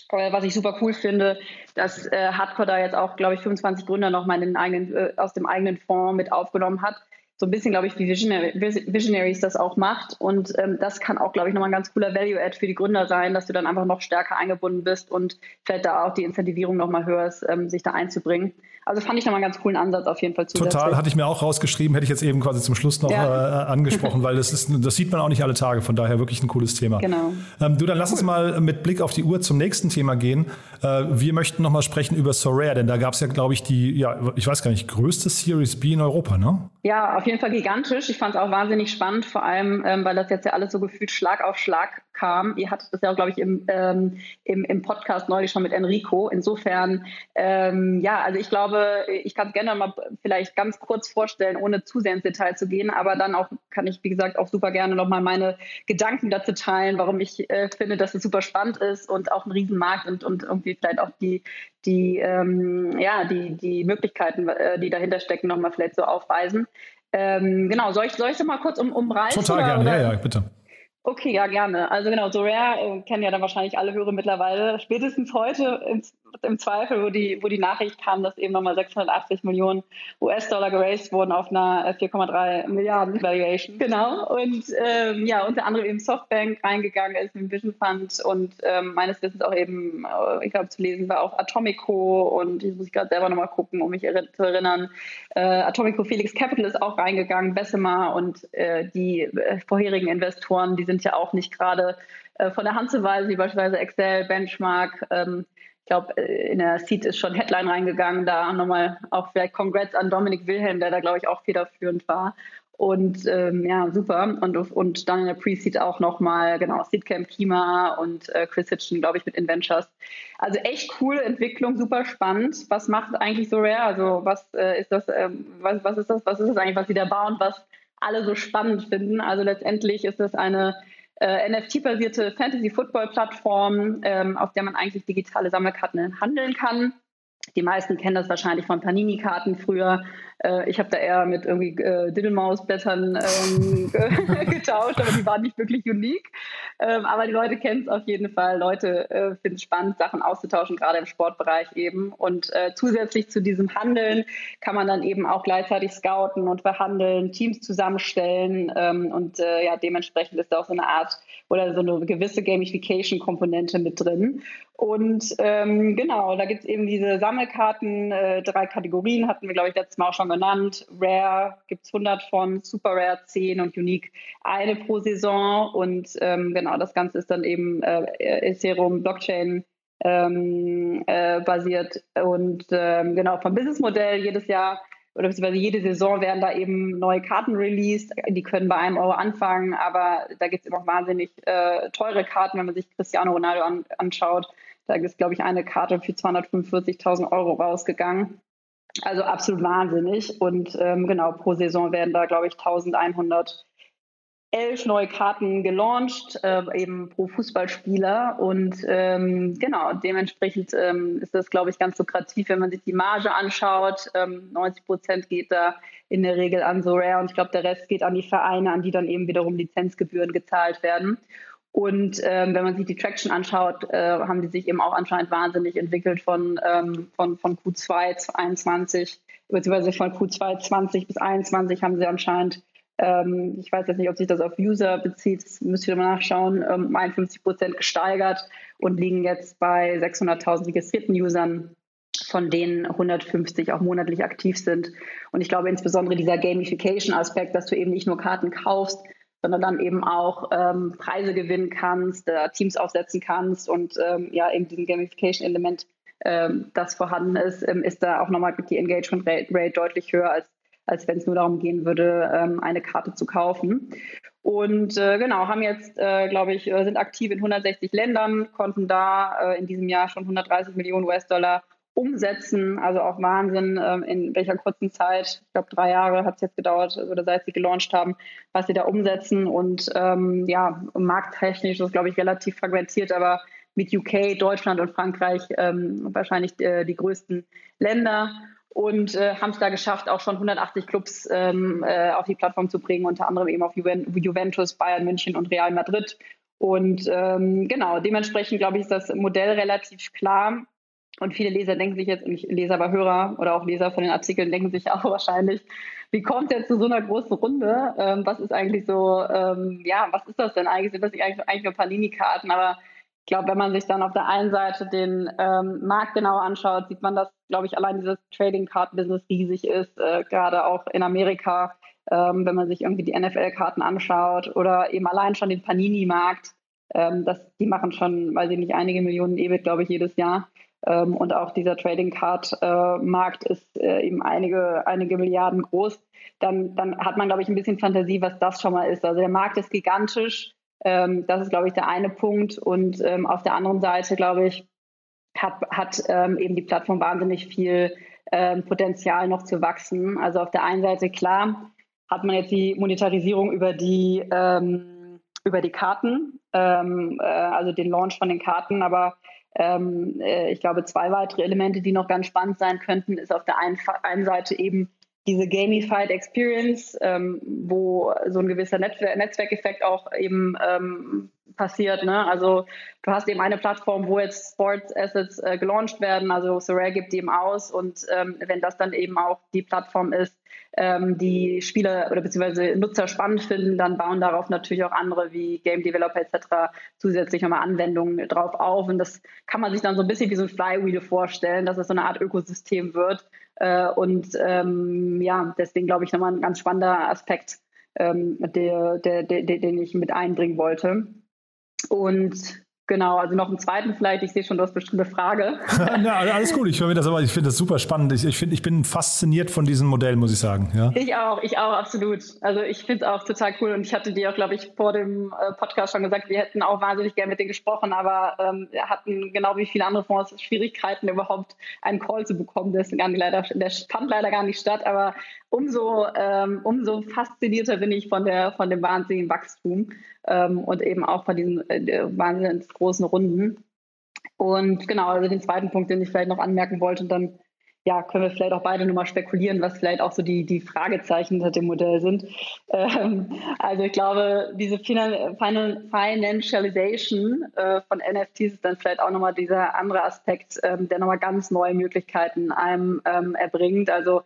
äh, was ich super cool finde, dass äh, Hardcore da jetzt auch, glaube ich, 25 Gründer nochmal äh, aus dem eigenen Fonds mit aufgenommen hat so ein bisschen, glaube ich, wie Visionary, Visionaries das auch macht. Und ähm, das kann auch, glaube ich, nochmal ein ganz cooler Value-Add für die Gründer sein, dass du dann einfach noch stärker eingebunden bist und vielleicht da auch die Incentivierung nochmal hörst, ähm, sich da einzubringen. Also fand ich nochmal einen ganz coolen Ansatz auf jeden Fall zusätzlich. Total, hatte ich mir auch rausgeschrieben, hätte ich jetzt eben quasi zum Schluss noch ja. äh, angesprochen, weil das ist, das sieht man auch nicht alle Tage, von daher wirklich ein cooles Thema. Genau. Ähm, du, dann lass cool. uns mal mit Blick auf die Uhr zum nächsten Thema gehen. Äh, wir möchten nochmal sprechen über Sorare, denn da gab es ja, glaube ich, die, ja, ich weiß gar nicht, größte Series B in Europa, ne? Ja, auf jeden Fall gigantisch. Ich fand es auch wahnsinnig spannend, vor allem, ähm, weil das jetzt ja alles so gefühlt Schlag auf Schlag kam. Ihr hattet das ja, glaube ich, im, ähm, im, im Podcast neulich schon mit Enrico. Insofern, ähm, ja, also ich glaube, ich kann es gerne mal vielleicht ganz kurz vorstellen, ohne zu sehr ins Detail zu gehen, aber dann auch kann ich, wie gesagt, auch super gerne nochmal meine Gedanken dazu teilen, warum ich äh, finde, dass es super spannend ist und auch ein Riesenmarkt und, und irgendwie vielleicht auch die, die, ähm, ja, die, die Möglichkeiten, äh, die dahinter stecken, nochmal vielleicht so aufweisen. Ähm, genau, soll ich, soll ich das mal kurz um, umreißen? Total gerne, oder? ja, ja, bitte. Okay, ja, gerne. Also genau, so Rare äh, kennen ja dann wahrscheinlich alle Hörer mittlerweile. Spätestens heute im, im, Zweifel, wo die, wo die Nachricht kam, dass eben nochmal 680 Millionen US-Dollar geraced wurden auf einer 4,3 Milliarden Valuation. Genau. Und ähm, ja, unter anderem eben Softbank reingegangen ist mit dem Vision Fund und ähm, meines Wissens auch eben, äh, ich glaube zu lesen war auch Atomico und ich muss gerade selber nochmal gucken, um mich zu erinnern. Äh, Atomico Felix Capital ist auch reingegangen, Bessemer und äh, die äh, vorherigen Investoren, die sind ja auch nicht gerade äh, von der Hand zu weisen, wie beispielsweise Excel, Benchmark. Ähm, ich glaube, äh, in der Seed ist schon Headline reingegangen, da nochmal auch vielleicht Congrats an Dominik Wilhelm, der da, glaube ich, auch federführend war. Und ähm, ja, super. Und, und dann in der Pre-Seed auch nochmal, genau, Seedcamp Kima und äh, Chris Hitchen, glaube ich, mit Inventures. Also echt coole Entwicklung, super spannend. Was macht eigentlich so Rare? Also was äh, ist das, ähm, was, was ist das, was ist das eigentlich, was sie da bauen, was alle so spannend finden. Also letztendlich ist es eine äh, NFT-basierte Fantasy-Football-Plattform, ähm, auf der man eigentlich digitale Sammelkarten handeln kann. Die meisten kennen das wahrscheinlich von Panini-Karten früher. Äh, ich habe da eher mit irgendwie äh, Diddlemaus-Blättern ähm, getauscht, aber die waren nicht wirklich unique. Ähm, aber die Leute kennen es auf jeden Fall. Leute äh, finden es spannend, Sachen auszutauschen, gerade im Sportbereich eben. Und äh, zusätzlich zu diesem Handeln kann man dann eben auch gleichzeitig scouten und verhandeln, Teams zusammenstellen. Ähm, und äh, ja, dementsprechend ist da auch so eine Art oder so eine gewisse Gamification-Komponente mit drin. Und ähm, genau, da gibt es eben diese Sammelkarten, äh, drei Kategorien hatten wir, glaube ich, letztes Mal auch schon genannt. Rare gibt es 100 von, Super Rare 10 und Unique eine pro Saison. Und ähm, genau, das Ganze ist dann eben äh, Ethereum Blockchain ähm, äh, basiert. Und ähm, genau, vom Businessmodell jedes Jahr oder beziehungsweise jede Saison werden da eben neue Karten released. Die können bei einem Euro anfangen, aber da gibt es immer wahnsinnig äh, teure Karten, wenn man sich Cristiano Ronaldo an, anschaut. Da ist, glaube ich, eine Karte für 245.000 Euro rausgegangen. Also absolut wahnsinnig. Und ähm, genau, pro Saison werden da, glaube ich, 1100 elf neue Karten gelauncht, äh, eben pro Fußballspieler. Und ähm, genau, dementsprechend ähm, ist das, glaube ich, ganz lukrativ, wenn man sich die Marge anschaut. Ähm, 90 Prozent geht da in der Regel an so Rare und ich glaube, der Rest geht an die Vereine, an die dann eben wiederum Lizenzgebühren gezahlt werden. Und ähm, wenn man sich die Traction anschaut, äh, haben die sich eben auch anscheinend wahnsinnig entwickelt von, ähm, von, von Q2 21, beziehungsweise von Q2 20 bis 21 haben sie anscheinend, ähm, ich weiß jetzt nicht, ob sich das auf User bezieht, das müsst ihr mal nachschauen, um 51 Prozent gesteigert und liegen jetzt bei 600.000 registrierten Usern von denen 150 auch monatlich aktiv sind. Und ich glaube insbesondere dieser Gamification-Aspekt, dass du eben nicht nur Karten kaufst, sondern dann eben auch ähm, Preise gewinnen kannst, äh, Teams aufsetzen kannst und ähm, ja, eben diesen Gamification-Element, ähm, das vorhanden ist, ähm, ist da auch nochmal die Engagement Rate deutlich höher, als, als wenn es nur darum gehen würde, ähm, eine Karte zu kaufen. Und äh, genau, haben jetzt, äh, glaube ich, äh, sind aktiv in 160 Ländern, konnten da äh, in diesem Jahr schon 130 Millionen US-Dollar umsetzen. Also auch Wahnsinn, ähm, in welcher kurzen Zeit, ich glaube drei Jahre hat es jetzt gedauert, oder seit sie gelauncht haben, was sie da umsetzen. Und ähm, ja, markttechnisch ist, glaube ich, relativ fragmentiert, aber mit UK, Deutschland und Frankreich ähm, wahrscheinlich äh, die größten Länder. und äh, haben es da geschafft, auch schon 180 Clubs ähm, äh, auf die Plattform zu bringen, unter anderem eben auf Juventus, Bayern München und Real Madrid. Und ähm, genau, dementsprechend glaube ich, ist das Modell relativ klar. Und viele Leser denken sich jetzt, nicht Leser, aber Hörer oder auch Leser von den Artikeln denken sich auch wahrscheinlich, wie kommt der zu so einer großen Runde? Ähm, was ist eigentlich so, ähm, ja, was ist das denn eigentlich? Sind das eigentlich, eigentlich nur Panini-Karten? Aber ich glaube, wenn man sich dann auf der einen Seite den ähm, Markt genauer anschaut, sieht man, dass, glaube ich, allein dieses Trading Card Business riesig ist, äh, gerade auch in Amerika, ähm, wenn man sich irgendwie die NFL-Karten anschaut oder eben allein schon den Panini-Markt. Ähm, die machen schon, weiß ich nicht, einige Millionen EBIT, glaube ich, jedes Jahr. Ähm, und auch dieser Trading Card äh, Markt ist äh, eben einige, einige Milliarden groß. Dann, dann hat man, glaube ich, ein bisschen Fantasie, was das schon mal ist. Also der Markt ist gigantisch. Ähm, das ist, glaube ich, der eine Punkt. Und ähm, auf der anderen Seite, glaube ich, hat, hat ähm, eben die Plattform wahnsinnig viel ähm, Potenzial noch zu wachsen. Also auf der einen Seite, klar, hat man jetzt die Monetarisierung über die, ähm, über die Karten, äh, also den Launch von den Karten, aber äh, ich glaube, zwei weitere Elemente, die noch ganz spannend sein könnten, ist auf der einen, einen Seite eben diese Gamified Experience, ähm, wo so ein gewisser Netzwer Netzwerkeffekt auch eben ähm, passiert. Ne? Also du hast eben eine Plattform, wo jetzt Sports Assets äh, gelauncht werden, also Sorare gibt die eben aus und ähm, wenn das dann eben auch die Plattform ist, ähm, die Spieler oder beziehungsweise Nutzer spannend finden, dann bauen darauf natürlich auch andere wie Game Developer etc. zusätzlich nochmal Anwendungen drauf auf und das kann man sich dann so ein bisschen wie so ein Flywheel vorstellen, dass es so eine Art Ökosystem wird, äh, und ähm, ja, deswegen glaube ich nochmal ein ganz spannender Aspekt, ähm, der, der, der, den ich mit einbringen wollte. Und Genau, also noch einen zweiten vielleicht. Ich sehe schon, du hast bestimmt eine Frage. ja, alles gut. Ich höre mir das aber, ich finde das super spannend. Ich, ich, find, ich bin fasziniert von diesem Modell, muss ich sagen. Ja? Ich auch, ich auch, absolut. Also ich finde es auch total cool. Und ich hatte dir auch, glaube ich, vor dem äh, Podcast schon gesagt, wir hätten auch wahnsinnig gerne mit denen gesprochen, aber ähm, hatten genau wie viele andere Fonds Schwierigkeiten, überhaupt einen Call zu bekommen. Der, leider, der fand leider gar nicht statt. Aber umso, ähm, umso faszinierter bin ich von, der, von dem wahnsinnigen Wachstum ähm, und eben auch von diesen äh, wahnsinnig großen Runden. Und genau, also den zweiten Punkt, den ich vielleicht noch anmerken wollte, und dann ja, können wir vielleicht auch beide nochmal spekulieren, was vielleicht auch so die, die Fragezeichen hinter dem Modell sind. Ähm, also ich glaube, diese Finan Financialization äh, von NFTs ist dann vielleicht auch nochmal dieser andere Aspekt, ähm, der nochmal ganz neue Möglichkeiten einem ähm, erbringt. Also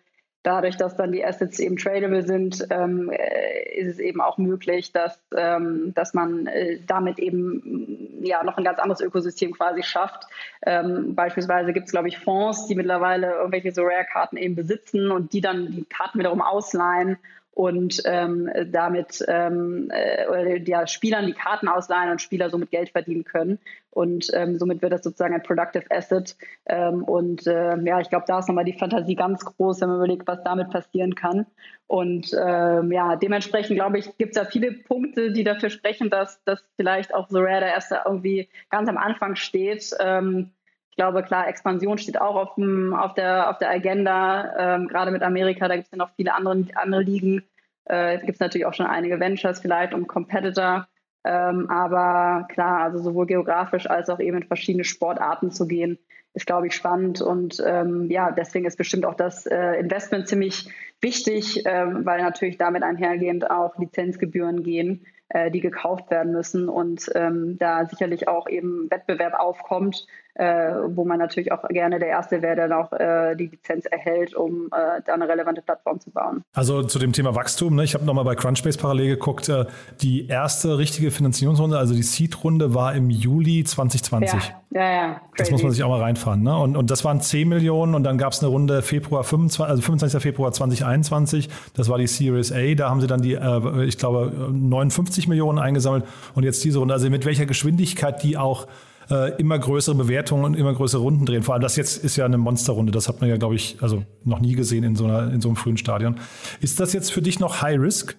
dadurch, dass dann die Assets eben tradable sind, ähm, äh, ist es eben auch möglich, dass, ähm, dass man äh, damit eben ja noch ein ganz anderes Ökosystem quasi schafft. Ähm, beispielsweise gibt es, glaube ich, Fonds, die mittlerweile irgendwelche so Rare-Karten eben besitzen und die dann die Karten wiederum ausleihen und ähm, damit ähm, äh, ja, Spielern die Karten ausleihen und Spieler somit Geld verdienen können. Und ähm, somit wird das sozusagen ein Productive Asset. Ähm, und äh, ja, ich glaube, da ist nochmal die Fantasie ganz groß, wenn man überlegt, was damit passieren kann. Und ähm, ja, dementsprechend glaube ich, gibt es da viele Punkte, die dafür sprechen, dass das vielleicht auch so Rare der erste irgendwie ganz am Anfang steht. Ähm, glaube, klar, Expansion steht auch auf, dem, auf, der, auf der Agenda, ähm, gerade mit Amerika, da gibt es ja noch viele andere, andere Ligen. Äh, gibt natürlich auch schon einige Ventures vielleicht um Competitor. Ähm, aber klar, also sowohl geografisch als auch eben in verschiedene Sportarten zu gehen, ist, glaube ich, spannend. Und ähm, ja, deswegen ist bestimmt auch das äh, Investment ziemlich wichtig, ähm, weil natürlich damit einhergehend auch Lizenzgebühren gehen, äh, die gekauft werden müssen und ähm, da sicherlich auch eben Wettbewerb aufkommt äh, wo man natürlich auch gerne der Erste wäre, der noch äh, die Lizenz erhält, um äh, da eine relevante Plattform zu bauen. Also zu dem Thema Wachstum, ne? ich habe nochmal bei Crunchbase parallel geguckt, äh, die erste richtige Finanzierungsrunde, also die Seed-Runde war im Juli 2020. Ja, ja, ja. Das muss man sich auch mal reinfahren. Ne? Und, und das waren 10 Millionen und dann gab es eine Runde Februar 25, also 25. Februar 2021, das war die Series A, da haben sie dann die, äh, ich glaube, 59 Millionen eingesammelt und jetzt diese Runde, also mit welcher Geschwindigkeit die auch äh, immer größere Bewertungen und immer größere Runden drehen. Vor allem das jetzt ist ja eine Monsterrunde. Das hat man ja, glaube ich, also noch nie gesehen in so, einer, in so einem frühen Stadion. Ist das jetzt für dich noch High Risk?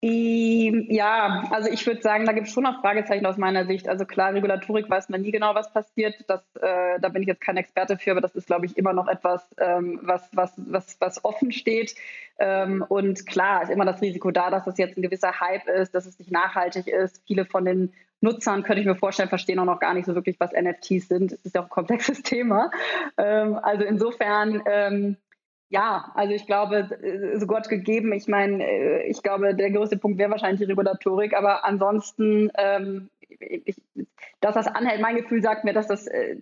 Ja, also ich würde sagen, da gibt es schon noch Fragezeichen aus meiner Sicht. Also klar, Regulatorik weiß man nie genau, was passiert. Das, äh, da bin ich jetzt kein Experte für, aber das ist, glaube ich, immer noch etwas, ähm, was, was, was, was offen steht. Ähm, und klar ist immer das Risiko da, dass das jetzt ein gewisser Hype ist, dass es nicht nachhaltig ist. Viele von den Nutzern, könnte ich mir vorstellen, verstehen auch noch gar nicht so wirklich, was NFTs sind. Es ist ja auch ein komplexes Thema. Ähm, also insofern, ähm, Ja, also ich glaube, so Gott gegeben, ich meine, äh, ich glaube, der größte Punkt wäre wahrscheinlich die Regulatorik, aber ansonsten ähm, ich, dass das anhält, mein Gefühl sagt mir, dass das äh,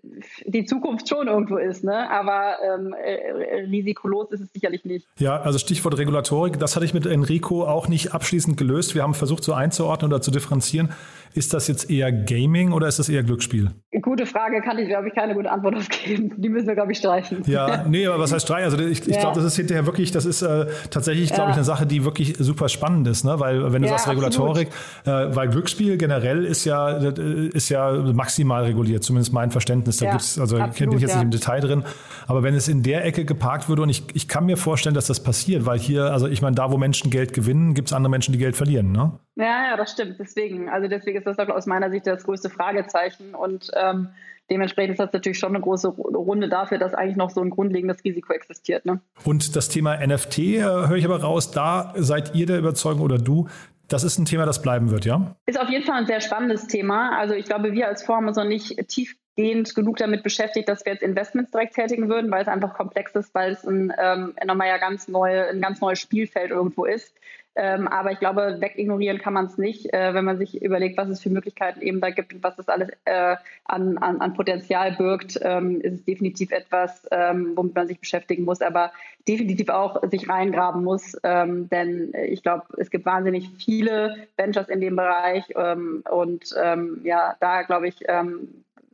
die Zukunft schon irgendwo ist, ne? aber ähm, äh, risikolos ist es sicherlich nicht. Ja, also Stichwort Regulatorik, das hatte ich mit Enrico auch nicht abschließend gelöst. Wir haben versucht, so einzuordnen oder zu differenzieren. Ist das jetzt eher Gaming oder ist das eher Glücksspiel? Gute Frage, kann ich, glaube ich, keine gute Antwort auf geben. Die müssen wir, glaube ich, streichen. Ja, nee, aber was heißt streichen? Also ich, ich ja. glaube, das ist hinterher wirklich, das ist äh, tatsächlich, glaube ja. ich, eine Sache, die wirklich super spannend ist, ne? Weil wenn du ja, sagst Regulatorik, äh, weil Glücksspiel generell ist ja, äh, ist ja maximal reguliert, zumindest mein Verständnis. Da ja, gibt's, also absolut, bin ich jetzt nicht im Detail drin. Aber wenn es in der Ecke geparkt würde und ich, ich kann mir vorstellen, dass das passiert, weil hier, also ich meine, da wo Menschen Geld gewinnen, gibt es andere Menschen, die Geld verlieren, ne? Ja, ja, das stimmt. Deswegen, also deswegen ist das aus meiner Sicht das größte Fragezeichen und ähm, dementsprechend ist das natürlich schon eine große Runde dafür, dass eigentlich noch so ein grundlegendes Risiko existiert. Ne? Und das Thema NFT äh, höre ich aber raus, da seid ihr der Überzeugung oder du, das ist ein Thema, das bleiben wird, ja? Ist auf jeden Fall ein sehr spannendes Thema. Also ich glaube, wir als Fonds sind noch nicht tiefgehend genug damit beschäftigt, dass wir jetzt Investments direkt tätigen würden, weil es einfach komplex ist, weil es ein, ähm, nochmal ja ganz neu, ein ganz neues Spielfeld irgendwo ist. Ähm, aber ich glaube, wegignorieren kann man es nicht, äh, wenn man sich überlegt, was es für Möglichkeiten eben da gibt und was das alles äh, an, an, an, Potenzial birgt, ähm, ist es definitiv etwas, ähm, womit man sich beschäftigen muss, aber definitiv auch sich reingraben muss. Ähm, denn ich glaube, es gibt wahnsinnig viele Ventures in dem Bereich ähm, und ähm, ja, da glaube ich,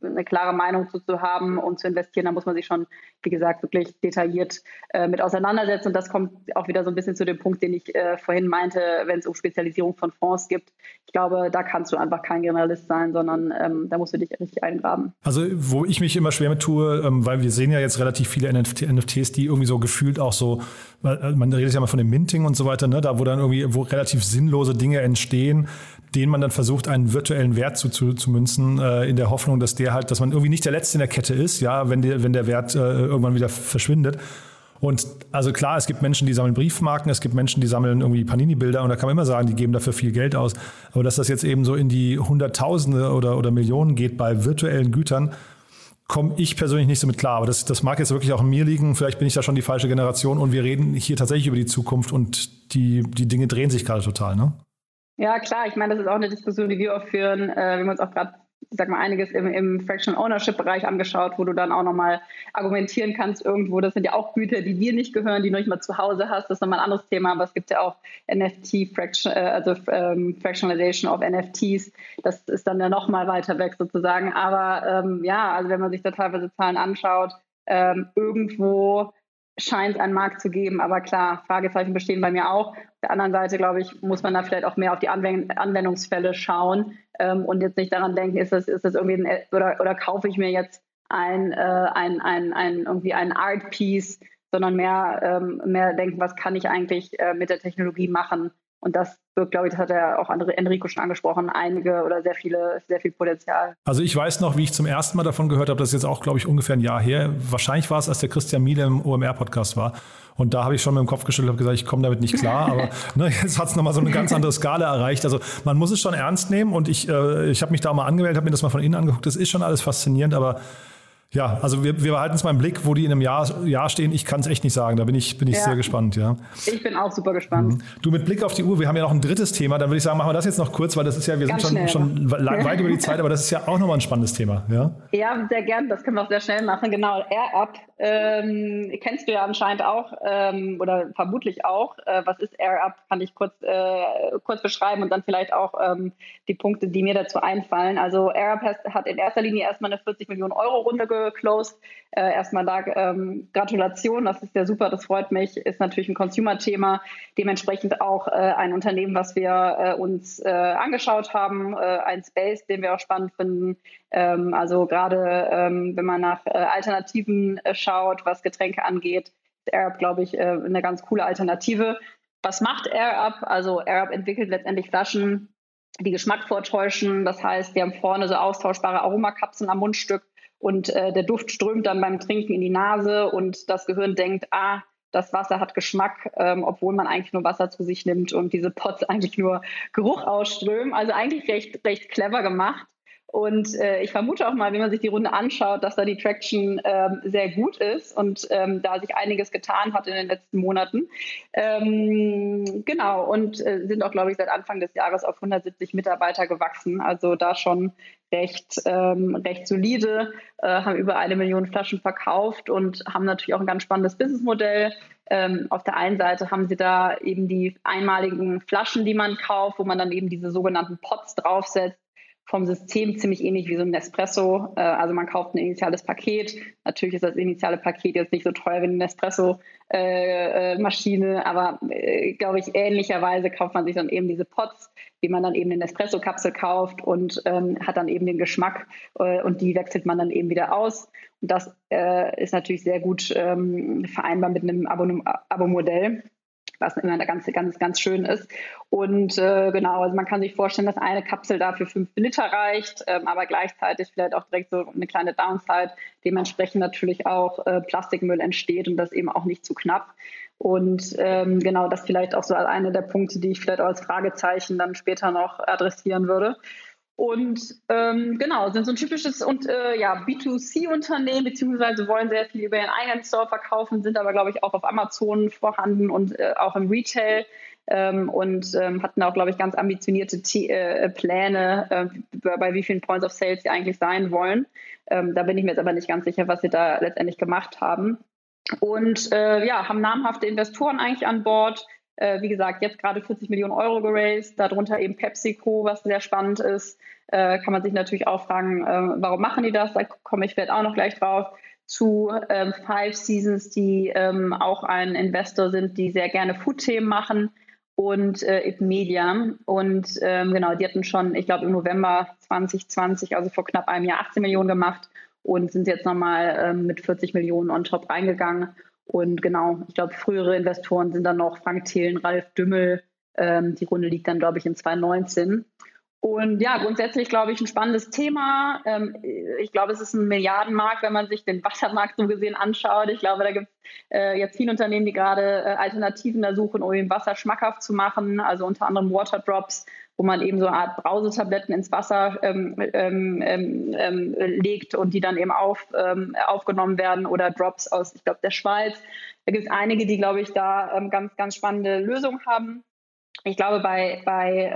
eine klare Meinung zu, zu haben und zu investieren, da muss man sich schon, wie gesagt, wirklich detailliert äh, mit auseinandersetzen. Und das kommt auch wieder so ein bisschen zu dem Punkt, den ich äh, vorhin meinte, wenn es um Spezialisierung von Fonds gibt. Ich glaube, da kannst du einfach kein Generalist sein, sondern ähm, da musst du dich richtig eingraben. Also, wo ich mich immer schwer mit tue, ähm, weil wir sehen ja jetzt relativ viele NFT, NFTs, die irgendwie so gefühlt auch so, man redet ja mal von dem Minting und so weiter, ne, da wo dann irgendwie, wo relativ sinnlose Dinge entstehen, denen man dann versucht, einen virtuellen Wert zu, zu, zu münzen, äh, in der Hoffnung, dass der halt, dass man irgendwie nicht der Letzte in der Kette ist, ja, wenn, der wenn der Wert äh, irgendwann wieder verschwindet. Und also klar, es gibt Menschen, die sammeln Briefmarken, es gibt Menschen, die sammeln irgendwie Panini-Bilder und da kann man immer sagen, die geben dafür viel Geld aus. Aber dass das jetzt eben so in die Hunderttausende oder, oder Millionen geht bei virtuellen Gütern, komme ich persönlich nicht so mit klar. Aber das, das mag jetzt wirklich auch an mir liegen. Vielleicht bin ich da schon die falsche Generation und wir reden hier tatsächlich über die Zukunft und die, die Dinge drehen sich gerade total, ne? Ja, klar. Ich meine, das ist auch eine Diskussion, die wir auch führen. Äh, wir haben uns auch gerade, ich sag mal, einiges im, im Fractional Ownership Bereich angeschaut, wo du dann auch nochmal argumentieren kannst irgendwo. Das sind ja auch Güter, die dir nicht gehören, die du nicht mal zu Hause hast. Das ist nochmal ein anderes Thema. Aber es gibt ja auch NFT, Fraction, äh, also ähm, Fractionalization of NFTs. Das ist dann ja nochmal weiter weg sozusagen. Aber ähm, ja, also wenn man sich da teilweise Zahlen anschaut, ähm, irgendwo scheint es einen Markt zu geben. Aber klar, Fragezeichen bestehen bei mir auch. Der anderen Seite, glaube ich, muss man da vielleicht auch mehr auf die Anwend Anwendungsfälle schauen ähm, und jetzt nicht daran denken, ist das, ist das irgendwie ein, oder, oder kaufe ich mir jetzt ein, äh, ein, ein, ein, irgendwie ein Art Piece, sondern mehr, ähm, mehr denken, was kann ich eigentlich äh, mit der Technologie machen, und das birgt, glaube ich, das hat ja auch Enrico schon angesprochen, einige oder sehr viele, sehr viel Potenzial. Also ich weiß noch, wie ich zum ersten Mal davon gehört habe, das ist jetzt auch, glaube ich, ungefähr ein Jahr her. Wahrscheinlich war es, als der Christian Miele im OMR-Podcast war. Und da habe ich schon mit dem Kopf geschüttelt und gesagt, ich komme damit nicht klar. Aber ne, jetzt hat es nochmal so eine ganz andere Skala erreicht. Also man muss es schon ernst nehmen. Und ich, äh, ich habe mich da mal angemeldet, habe mir das mal von innen angeguckt. Das ist schon alles faszinierend, aber ja, also wir, wir behalten es mal im Blick, wo die in einem Jahr, Jahr stehen. Ich kann es echt nicht sagen. Da bin ich, bin ich ja. sehr gespannt, ja. Ich bin auch super gespannt. Mhm. Du mit Blick auf die Uhr, wir haben ja noch ein drittes Thema. Dann würde ich sagen, machen wir das jetzt noch kurz, weil das ist ja, wir Ganz sind schon, schon weit über die Zeit, aber das ist ja auch nochmal ein spannendes Thema, ja. Ja, sehr gern. Das können wir auch sehr schnell machen. Genau. AirUp ähm, kennst du ja anscheinend auch ähm, oder vermutlich auch. Äh, was ist AirUp? Kann ich kurz, äh, kurz beschreiben und dann vielleicht auch ähm, die Punkte, die mir dazu einfallen. Also AirUp hat in erster Linie erstmal eine 40 Millionen Euro Runde geclosed. Äh, erstmal da ähm, Gratulation, das ist ja super, das freut mich. Ist natürlich ein Consumer-Thema, dementsprechend auch äh, ein Unternehmen, was wir äh, uns äh, angeschaut haben, äh, ein Space, den wir auch spannend finden. Ähm, also gerade ähm, wenn man nach äh, Alternativen schaut, was Getränke angeht, ist AirUp, glaube ich, eine ganz coole Alternative. Was macht AirUp? Also AirUp entwickelt letztendlich Flaschen, die Geschmack vortäuschen. Das heißt, die haben vorne so austauschbare Aromakapseln am Mundstück und äh, der Duft strömt dann beim Trinken in die Nase und das Gehirn denkt, ah, das Wasser hat Geschmack, ähm, obwohl man eigentlich nur Wasser zu sich nimmt und diese Pots eigentlich nur Geruch ausströmen. Also eigentlich recht, recht clever gemacht. Und äh, ich vermute auch mal, wenn man sich die Runde anschaut, dass da die Traction ähm, sehr gut ist und ähm, da sich einiges getan hat in den letzten Monaten. Ähm, genau, und äh, sind auch, glaube ich, seit Anfang des Jahres auf 170 Mitarbeiter gewachsen. Also da schon recht, ähm, recht solide, äh, haben über eine Million Flaschen verkauft und haben natürlich auch ein ganz spannendes Businessmodell. Ähm, auf der einen Seite haben sie da eben die einmaligen Flaschen, die man kauft, wo man dann eben diese sogenannten Pots draufsetzt vom System ziemlich ähnlich wie so ein Nespresso. Äh, also man kauft ein initiales Paket. Natürlich ist das initiale Paket jetzt nicht so teuer wie eine Nespresso-Maschine, äh, äh aber glaube ich, ähnlicherweise kauft man sich dann eben diese Pots, wie man dann eben eine Nespresso-Kapsel kauft und ähm, hat dann eben den Geschmack äh, und die wechselt man dann eben wieder aus. Und das äh, ist natürlich sehr gut ähm, vereinbar mit einem Abo-Modell was immer ganz, ganz, ganz schön ist. Und äh, genau, also man kann sich vorstellen, dass eine Kapsel dafür fünf Liter reicht, ähm, aber gleichzeitig vielleicht auch direkt so eine kleine Downside, dementsprechend natürlich auch äh, Plastikmüll entsteht und das eben auch nicht zu knapp. Und ähm, genau, das vielleicht auch so als einer der Punkte, die ich vielleicht auch als Fragezeichen dann später noch adressieren würde. Und ähm, genau, sind so ein typisches und äh, ja, B2C-Unternehmen, beziehungsweise wollen sehr viel über ihren eigenen Store verkaufen, sind aber, glaube ich, auch auf Amazon vorhanden und äh, auch im Retail. Ähm, und ähm, hatten auch, glaube ich, ganz ambitionierte T äh, Pläne, äh, bei wie vielen Points of Sales sie eigentlich sein wollen. Ähm, da bin ich mir jetzt aber nicht ganz sicher, was sie da letztendlich gemacht haben. Und äh, ja, haben namhafte Investoren eigentlich an Bord, wie gesagt, jetzt gerade 40 Millionen Euro geraced, darunter eben PepsiCo, was sehr spannend ist. Äh, kann man sich natürlich auch fragen, äh, warum machen die das? Da komme ich vielleicht auch noch gleich drauf. Zu ähm, Five Seasons, die ähm, auch ein Investor sind, die sehr gerne Food-Themen machen und äh, It Media. Und ähm, genau, die hatten schon, ich glaube, im November 2020, also vor knapp einem Jahr, 18 Millionen gemacht und sind jetzt nochmal ähm, mit 40 Millionen on top reingegangen und genau, ich glaube, frühere Investoren sind dann noch Frank Thelen, Ralf Dümmel. Ähm, die Runde liegt dann, glaube ich, in 2019. Und ja, grundsätzlich glaube ich ein spannendes Thema. Ähm, ich glaube, es ist ein Milliardenmarkt, wenn man sich den Wassermarkt so gesehen anschaut. Ich glaube, da gibt es äh, jetzt viele Unternehmen, die gerade äh, Alternativen da suchen, um eben Wasser schmackhaft zu machen. Also unter anderem Waterdrops, wo man eben so eine Art Brausetabletten ins Wasser ähm, ähm, ähm, ähm legt und die dann eben auf, ähm, aufgenommen werden oder Drops aus, ich glaube, der Schweiz. Da gibt es einige, die, glaube ich, da ganz, ganz spannende Lösungen haben. Ich glaube, bei, bei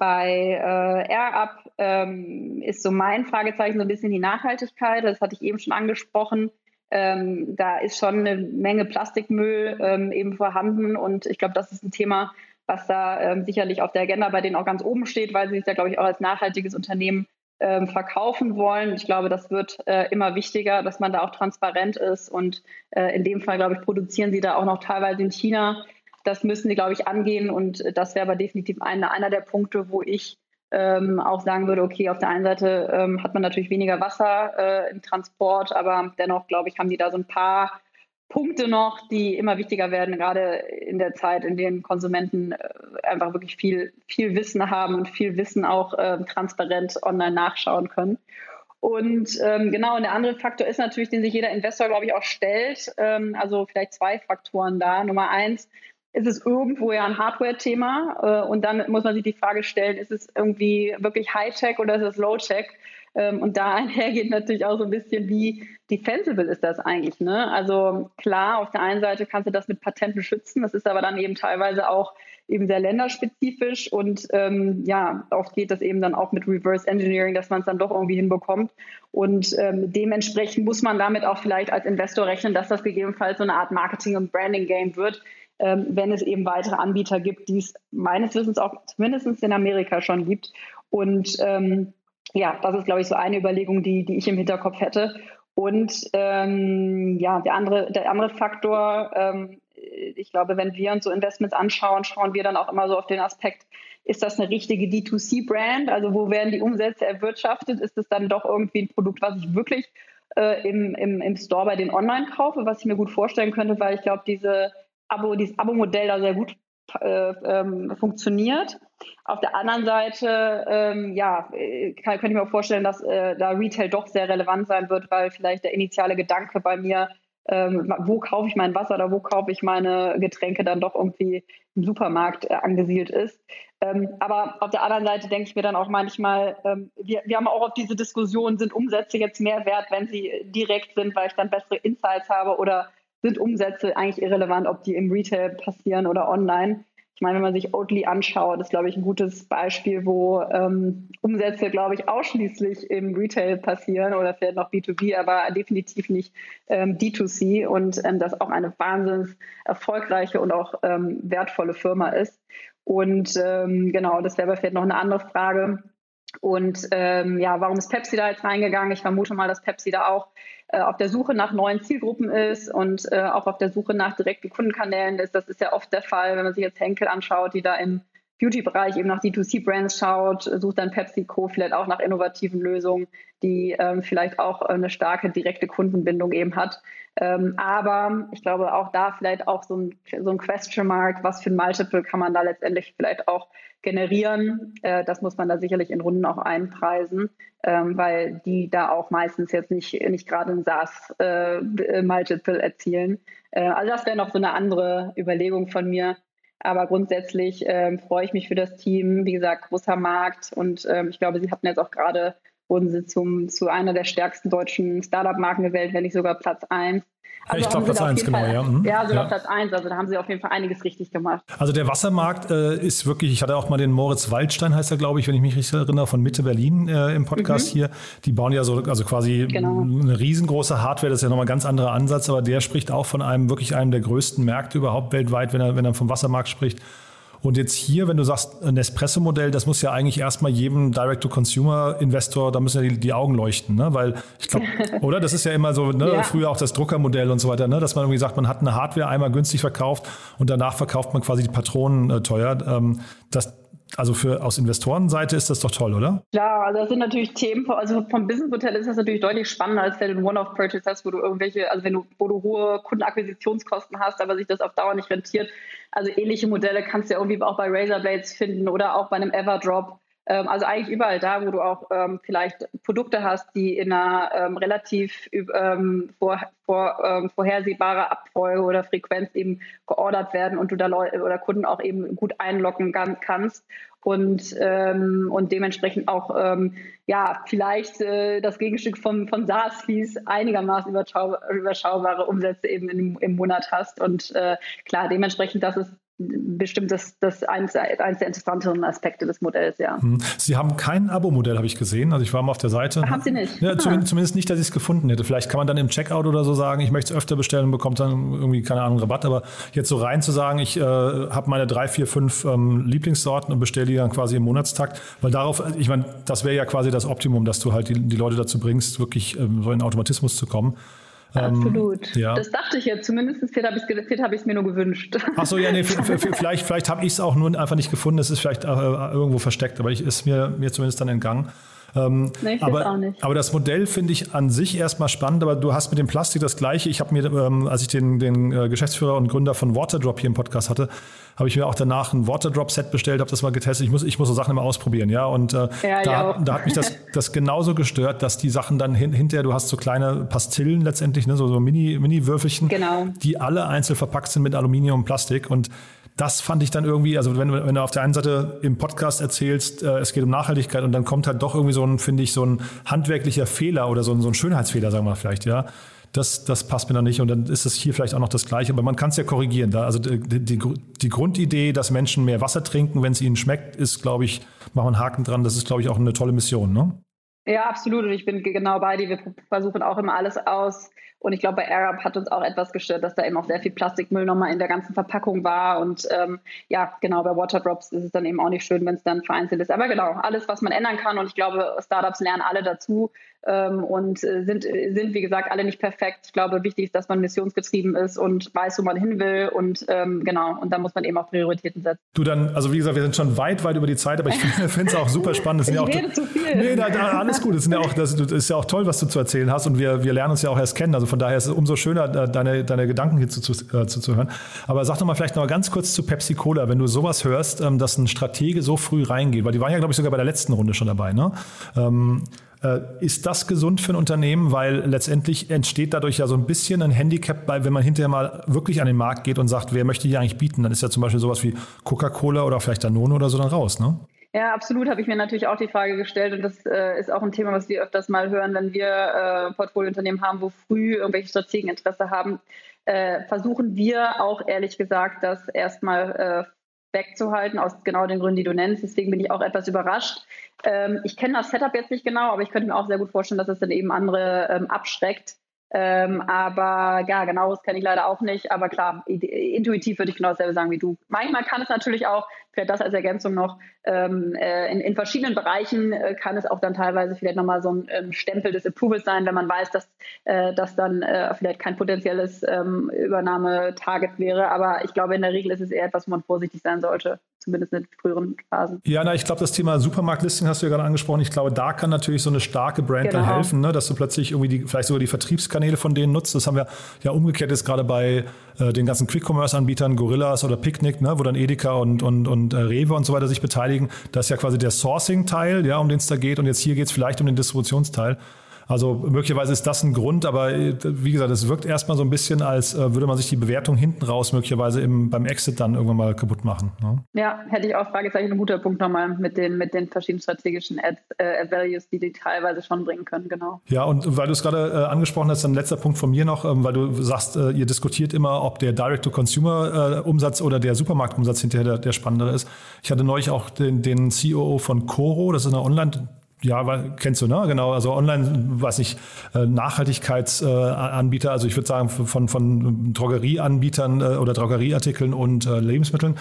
bei äh, AirUp ähm, ist so mein Fragezeichen so ein bisschen die Nachhaltigkeit. Das hatte ich eben schon angesprochen. Ähm, da ist schon eine Menge Plastikmüll ähm, eben vorhanden und ich glaube, das ist ein Thema, was da ähm, sicherlich auf der Agenda bei denen auch ganz oben steht, weil sie sich da, glaube ich, auch als nachhaltiges Unternehmen ähm, verkaufen wollen. Ich glaube, das wird äh, immer wichtiger, dass man da auch transparent ist. Und äh, in dem Fall, glaube ich, produzieren sie da auch noch teilweise in China. Das müssen sie, glaube ich, angehen. Und das wäre aber definitiv einer, einer der Punkte, wo ich ähm, auch sagen würde, okay, auf der einen Seite ähm, hat man natürlich weniger Wasser äh, im Transport, aber dennoch, glaube ich, haben die da so ein paar Punkte noch, die immer wichtiger werden, gerade in der Zeit, in der Konsumenten äh, einfach wirklich viel, viel Wissen haben und viel Wissen auch äh, transparent online nachschauen können. Und ähm, genau, und der andere Faktor ist natürlich, den sich jeder Investor, glaube ich, auch stellt. Ähm, also vielleicht zwei Faktoren da. Nummer eins, ist es irgendwo ja ein Hardware-Thema? Äh, und dann muss man sich die Frage stellen, ist es irgendwie wirklich High-Tech oder ist es Low-Tech? Ähm, und da einhergeht natürlich auch so ein bisschen, wie defensible ist das eigentlich. Ne? Also klar, auf der einen Seite kannst du das mit Patenten schützen, das ist aber dann eben teilweise auch eben sehr länderspezifisch und ähm, ja, oft geht das eben dann auch mit Reverse Engineering, dass man es dann doch irgendwie hinbekommt. Und ähm, dementsprechend muss man damit auch vielleicht als Investor rechnen, dass das gegebenenfalls so eine Art Marketing- und Branding-Game wird, ähm, wenn es eben weitere Anbieter gibt, die es meines Wissens auch zumindest in Amerika schon gibt. Und ähm, ja, das ist, glaube ich, so eine Überlegung, die, die ich im Hinterkopf hätte. Und ähm, ja, der andere, der andere Faktor, ähm, ich glaube, wenn wir uns so Investments anschauen, schauen wir dann auch immer so auf den Aspekt, ist das eine richtige D2C-Brand? Also wo werden die Umsätze erwirtschaftet? Ist es dann doch irgendwie ein Produkt, was ich wirklich äh, im, im, im Store bei den Online kaufe, was ich mir gut vorstellen könnte, weil ich glaube, diese Abo, dieses Abo-Modell da sehr gut äh, ähm, funktioniert. Auf der anderen Seite, ähm, ja, äh, kann, könnte ich mir vorstellen, dass äh, da Retail doch sehr relevant sein wird, weil vielleicht der initiale Gedanke bei mir, ähm, wo kaufe ich mein Wasser oder wo kaufe ich meine Getränke, dann doch irgendwie im Supermarkt äh, angesiedelt ist. Ähm, aber auf der anderen Seite denke ich mir dann auch manchmal, ähm, wir, wir haben auch auf diese Diskussion, sind Umsätze jetzt mehr wert, wenn sie direkt sind, weil ich dann bessere Insights habe oder sind Umsätze eigentlich irrelevant, ob die im Retail passieren oder online. Ich meine, wenn man sich Oatly anschaut, ist, glaube ich, ein gutes Beispiel, wo ähm, Umsätze, glaube ich, ausschließlich im Retail passieren oder vielleicht noch B2B, aber definitiv nicht ähm, D2C und ähm, das auch eine wahnsinnig erfolgreiche und auch ähm, wertvolle Firma ist. Und ähm, genau, das wäre vielleicht noch eine andere Frage. Und ähm, ja, warum ist Pepsi da jetzt reingegangen? Ich vermute mal, dass Pepsi da auch äh, auf der Suche nach neuen Zielgruppen ist und äh, auch auf der Suche nach direkten Kundenkanälen ist. Das ist ja oft der Fall, wenn man sich jetzt Henkel anschaut, die da im Beauty-Bereich eben nach D2C-Brands schaut, sucht dann PepsiCo vielleicht auch nach innovativen Lösungen, die ähm, vielleicht auch eine starke direkte Kundenbindung eben hat. Ähm, aber ich glaube auch da vielleicht auch so ein, so ein Question Mark, was für ein Multiple kann man da letztendlich vielleicht auch generieren. Äh, das muss man da sicherlich in Runden auch einpreisen, ähm, weil die da auch meistens jetzt nicht, nicht gerade ein SaaS-Multiple äh, erzielen. Äh, also das wäre noch so eine andere Überlegung von mir. Aber grundsätzlich ähm, freue ich mich für das Team. Wie gesagt, großer Markt und ähm, ich glaube, Sie hatten jetzt auch gerade wurden sie zum, zu einer der stärksten deutschen Startup-Marken gewählt, wenn nicht sogar Platz 1. Also ich glaube Platz 1, genau, Fall, ja. Mhm. Ja, sogar ja. Platz 1, also da haben sie auf jeden Fall einiges richtig gemacht. Also der Wassermarkt äh, ist wirklich, ich hatte auch mal den Moritz Waldstein, heißt er, glaube ich, wenn ich mich richtig erinnere, von Mitte Berlin äh, im Podcast mhm. hier. Die bauen ja so, also quasi genau. eine riesengroße Hardware, das ist ja nochmal ein ganz anderer Ansatz, aber der spricht auch von einem, wirklich einem der größten Märkte überhaupt weltweit, wenn er, wenn er vom Wassermarkt spricht. Und jetzt hier, wenn du sagst, ein Espresso-Modell, das muss ja eigentlich erstmal jedem Direct-to-Consumer-Investor, da müssen ja die, die Augen leuchten, ne? Weil ich glaube, oder? Das ist ja immer so, ne? Ja. früher auch das Druckermodell und so weiter, ne? dass man irgendwie sagt, man hat eine Hardware einmal günstig verkauft und danach verkauft man quasi die Patronen äh, teuer. Ähm, das, also für aus Investorenseite ist das doch toll, oder? Ja, also das sind natürlich Themen, also vom Businessmodell ist das natürlich deutlich spannender, als wenn du ein One-Off-Purchase hast, wo du irgendwelche, also wenn du, wo du hohe Kundenakquisitionskosten hast, aber sich das auf Dauer nicht rentiert. Also ähnliche Modelle kannst du ja irgendwie auch bei Razorblades finden oder auch bei einem Everdrop. Ähm, also eigentlich überall da, wo du auch ähm, vielleicht Produkte hast, die in einer ähm, relativ ähm, vor, vor, ähm, vorhersehbarer Abfolge oder Frequenz eben geordert werden und du da Leute oder Kunden auch eben gut einloggen kannst und, ähm, und dementsprechend auch ja vielleicht äh, das Gegenstück vom, von SaaS-Fees einigermaßen überschaubare Umsätze eben im, im Monat hast. Und äh, klar, dementsprechend, das ist bestimmt das, das eines, eines der interessanteren Aspekte des Modells, ja. Hm. Sie haben kein Abo-Modell, habe ich gesehen. Also ich war mal auf der Seite. Haben Sie nicht? Ja, zumindest, zumindest, nicht, dass ich es gefunden hätte. Vielleicht kann man dann im Checkout oder so sagen, ich möchte es öfter bestellen und bekommt dann irgendwie, keine Ahnung, Rabatt. Aber jetzt so rein zu sagen, ich äh, habe meine drei, vier, fünf ähm, Lieblingssorten und bestelle die dann quasi im Monatstakt. Weil darauf, ich meine, das wäre ja quasi das Optimum, dass du halt die, die Leute dazu bringst, wirklich ähm, so in Automatismus zu kommen. Ähm, Absolut. Ähm, ja. Das dachte ich jetzt. Zumindest habe ich es mir nur gewünscht. Ach so, ja, nee, vielleicht, vielleicht habe ich es auch nur einfach nicht gefunden. Es ist vielleicht äh, irgendwo versteckt, aber ich ist mir, mir zumindest dann entgangen. Ähm, nee, ich aber, auch nicht. aber das Modell finde ich an sich erstmal spannend, aber du hast mit dem Plastik das gleiche. Ich habe mir, ähm, als ich den, den äh, Geschäftsführer und Gründer von Waterdrop hier im Podcast hatte, habe ich mir auch danach ein Waterdrop-Set bestellt, habe das mal getestet. Ich muss, ich muss so Sachen immer ausprobieren, ja. Und äh, ja, da, da, hat mich das, das genauso gestört, dass die Sachen dann hin, hinterher, du hast so kleine Pastillen letztendlich, ne, so, so Mini-Würfelchen, Mini genau. die alle einzeln verpackt sind mit Aluminium und Plastik. Und das fand ich dann irgendwie, also wenn, wenn du auf der einen Seite im Podcast erzählst, äh, es geht um Nachhaltigkeit und dann kommt halt doch irgendwie so ein, finde ich, so ein handwerklicher Fehler oder so ein, so ein Schönheitsfehler, sagen wir mal vielleicht, ja. Das, das passt mir dann nicht und dann ist es hier vielleicht auch noch das Gleiche, aber man kann es ja korrigieren. Da, also die, die, die Grundidee, dass Menschen mehr Wasser trinken, wenn es ihnen schmeckt, ist, glaube ich, machen wir einen Haken dran, das ist, glaube ich, auch eine tolle Mission, ne? Ja, absolut. Und ich bin genau bei dir. Wir versuchen auch immer alles aus. Und ich glaube, bei Arab hat uns auch etwas gestört, dass da eben auch sehr viel Plastikmüll nochmal in der ganzen Verpackung war. Und ähm, ja, genau, bei Waterdrops ist es dann eben auch nicht schön, wenn es dann vereinzelt ist. Aber genau, alles, was man ändern kann. Und ich glaube, Startups lernen alle dazu und äh, sind, sind, wie gesagt, alle nicht perfekt. Ich glaube, wichtig ist, dass man missionsgetrieben ist und weiß, wo man hin will. Und ähm, genau, und da muss man eben auch Prioritäten setzen. Du dann, also wie gesagt, wir sind schon weit, weit über die Zeit, aber ich finde es auch super spannend. Das ich ja auch, rede zu viel. Nee, da, da, alles gut. Das, sind ja auch, das, ist ja auch toll, was du zu erzählen hast. Und wir, wir lernen uns ja auch erst kennen. Also von daher ist es umso schöner, deine, deine Gedanken hier zu, zu, äh, zu, hören. Aber sag doch mal vielleicht noch mal ganz kurz zu Pepsi Cola, wenn du sowas hörst, ähm, dass ein Stratege so früh reingeht, weil die waren ja, glaube ich, sogar bei der letzten Runde schon dabei. Ne? Ähm, Äh, ist das gesund für ein Unternehmen? Weil letztendlich entsteht dadurch ja so ein bisschen ein Handicap, weil wenn man hinterher mal wirklich an den Markt geht und sagt, wer möchte hier eigentlich bieten, dann ist ja zum Beispiel sowas wie Coca-Cola oder vielleicht Danone oder so dann raus, ne? Ja, absolut, habe ich mir natürlich auch die Frage gestellt und das äh, ist auch ein Thema, was wir öfters mal hören, wenn wir äh, Portfoliounternehmen haben, wo früh irgendwelche Strategen Interesse haben, äh, versuchen wir auch ehrlich gesagt, das erstmal äh, wegzuhalten, aus genau den Gründen, die du nennst. Deswegen bin ich auch etwas überrascht. Ähm, ich kenne das Setup jetzt nicht genau, aber ich könnte mir auch sehr gut vorstellen, dass es dann eben andere ähm, abschreckt, ähm, aber ja, genaues kenne ich leider auch nicht. Aber klar, intuitiv würde ich genau dasselbe sagen wie du. Manchmal kann es natürlich auch, vielleicht das als Ergänzung noch, ähm, äh, in, in, verschiedenen Bereichen äh, kann es auch dann teilweise vielleicht nochmal so ein ähm, Stempel des Approvals sein, wenn man weiß, dass äh, das dann äh, vielleicht kein potenzielles ähm, Übernahmetarget wäre. Aber ich glaube, in der Regel ist es eher etwas, wo man vorsichtig sein sollte zumindest in früheren Phasen. Ja, na, ich glaube, das Thema Supermarktlisting hast du ja gerade angesprochen. Ich glaube, da kann natürlich so eine starke Brand genau. dann helfen, ne? dass du plötzlich irgendwie die, vielleicht sogar die Vertriebskanäle von denen nutzt. Das haben wir ja umgekehrt jetzt gerade bei äh, den ganzen Quick-Commerce-Anbietern, Gorillas oder Picnic, ne? wo dann Edeka und, und, und äh, Rewe und so weiter sich beteiligen. Das ist ja quasi der Sourcing-Teil, ja, um den es da geht. Und jetzt hier geht es vielleicht um den Distributionsteil. Also möglicherweise ist das ein Grund, aber äh, wie gesagt, es wirkt erstmal so ein bisschen, als äh, würde man sich die Bewertung hinten raus möglicherweise im, beim Exit dann irgendwann mal kaputt machen. Ne? Ja, hätte ich auch Fragezeichen, ein guter Punkt nochmal mit den, mit den verschiedenen strategischen Ad, äh, Values, die die teilweise schon bringen können, genau. Ja, und weil du es gerade äh, angesprochen hast, ein letzter Punkt von mir noch, ähm, weil du sagst, äh, ihr diskutiert immer, ob der Direct-to-Consumer-Umsatz oder der Supermarktumsatz hinterher der, der spannendere ist. Ich hatte neulich auch den, den COO von Coro, das ist eine Online- ja, kennst du, ne? Genau, also online, was ich, äh, Nachhaltigkeitsanbieter, also ich würde sagen von, von Drogerieanbietern äh, oder Drogerieartikeln und äh, Lebensmitteln.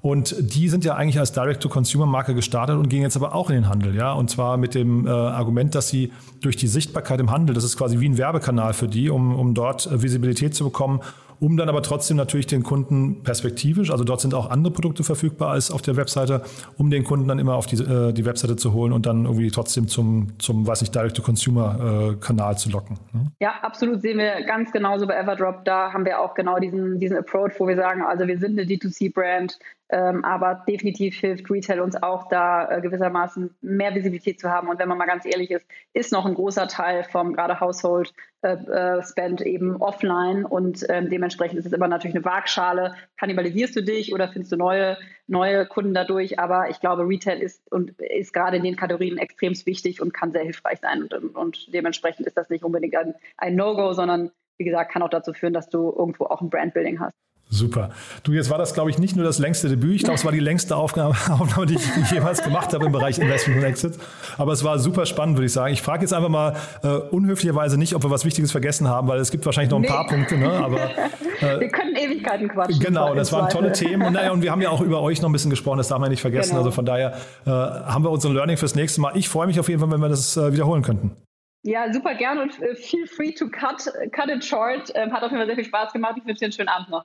Und die sind ja eigentlich als Direct-to-Consumer-Marke gestartet und gehen jetzt aber auch in den Handel, ja. Und zwar mit dem äh, Argument, dass sie durch die Sichtbarkeit im Handel, das ist quasi wie ein Werbekanal für die, um, um dort Visibilität zu bekommen um dann aber trotzdem natürlich den Kunden perspektivisch, also dort sind auch andere Produkte verfügbar als auf der Webseite, um den Kunden dann immer auf die, äh, die Webseite zu holen und dann irgendwie trotzdem zum, zum weiß nicht, Direct-to-Consumer-Kanal äh, zu locken. Ne? Ja, absolut sehen wir ganz genauso bei Everdrop. Da haben wir auch genau diesen, diesen Approach, wo wir sagen, also wir sind eine D2C-Brand, ähm, aber definitiv hilft Retail uns auch da äh, gewissermaßen mehr Visibilität zu haben. Und wenn man mal ganz ehrlich ist, ist noch ein großer Teil vom gerade Household äh, äh, Spend eben offline und ähm, dementsprechend ist es immer natürlich eine Waagschale. Kannibalisierst du dich oder findest du neue, neue Kunden dadurch? Aber ich glaube, Retail ist und ist gerade in den Kategorien extrem wichtig und kann sehr hilfreich sein. Und, und dementsprechend ist das nicht unbedingt ein, ein No-Go, sondern wie gesagt, kann auch dazu führen, dass du irgendwo auch ein Brandbuilding hast. Super. Du, jetzt war das, glaube ich, nicht nur das längste Debüt. Ich glaube, es war die längste Aufnahme, Aufnahme die, ich, jemals gemacht habe im Bereich Investment und Exit. Aber es war super spannend, würde ich sagen. Ich frage jetzt einfach mal äh, unhöflicherweise nicht, ob wir was Wichtiges vergessen haben, weil es gibt wahrscheinlich noch ein nee. paar Punkte. Ne? Aber, äh, wir können Ewigkeiten quatschen. Genau, das waren tolle Themen. Und, naja, und wir haben ja auch über euch noch ein bisschen gesprochen, das darf man nicht vergessen. Genau. Also von daher äh, haben wir unsere Learning fürs nächste Mal. Ich freue mich auf jeden Fall, wenn wir das äh, wiederholen könnten. Ja, super gern und äh, feel free to cut, cut it short. Ähm, hat auf jeden Fall sehr viel Spaß gemacht. Ich wünsche dir einen schönen Abend noch.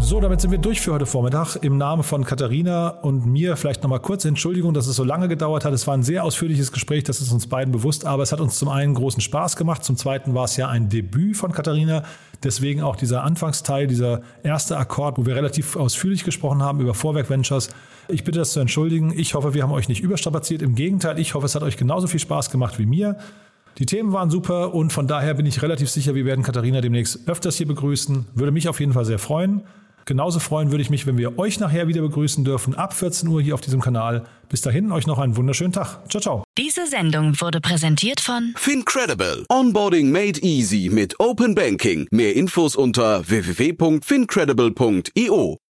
So, damit sind wir durch für heute Vormittag. Im Namen von Katharina und mir vielleicht nochmal kurz Entschuldigung, dass es so lange gedauert hat. Es war ein sehr ausführliches Gespräch, das ist uns beiden bewusst, aber es hat uns zum einen großen Spaß gemacht, zum zweiten war es ja ein Debüt von Katharina. Deswegen auch dieser Anfangsteil, dieser erste Akkord, wo wir relativ ausführlich gesprochen haben über Vorwerk Ventures. Ich bitte das zu entschuldigen. Ich hoffe, wir haben euch nicht überstrapaziert. Im Gegenteil, ich hoffe, es hat euch genauso viel Spaß gemacht wie mir. Die Themen waren super und von daher bin ich relativ sicher, wir werden Katharina demnächst öfters hier begrüßen. Würde mich auf jeden Fall sehr freuen. Genauso freuen würde ich mich, wenn wir euch nachher wieder begrüßen dürfen, ab 14 Uhr hier auf diesem Kanal. Bis dahin, euch noch einen wunderschönen Tag. Ciao, ciao. Diese Sendung wurde präsentiert von Fincredible. Onboarding made easy mit Open Banking. Mehr Infos unter www.fincredible.io.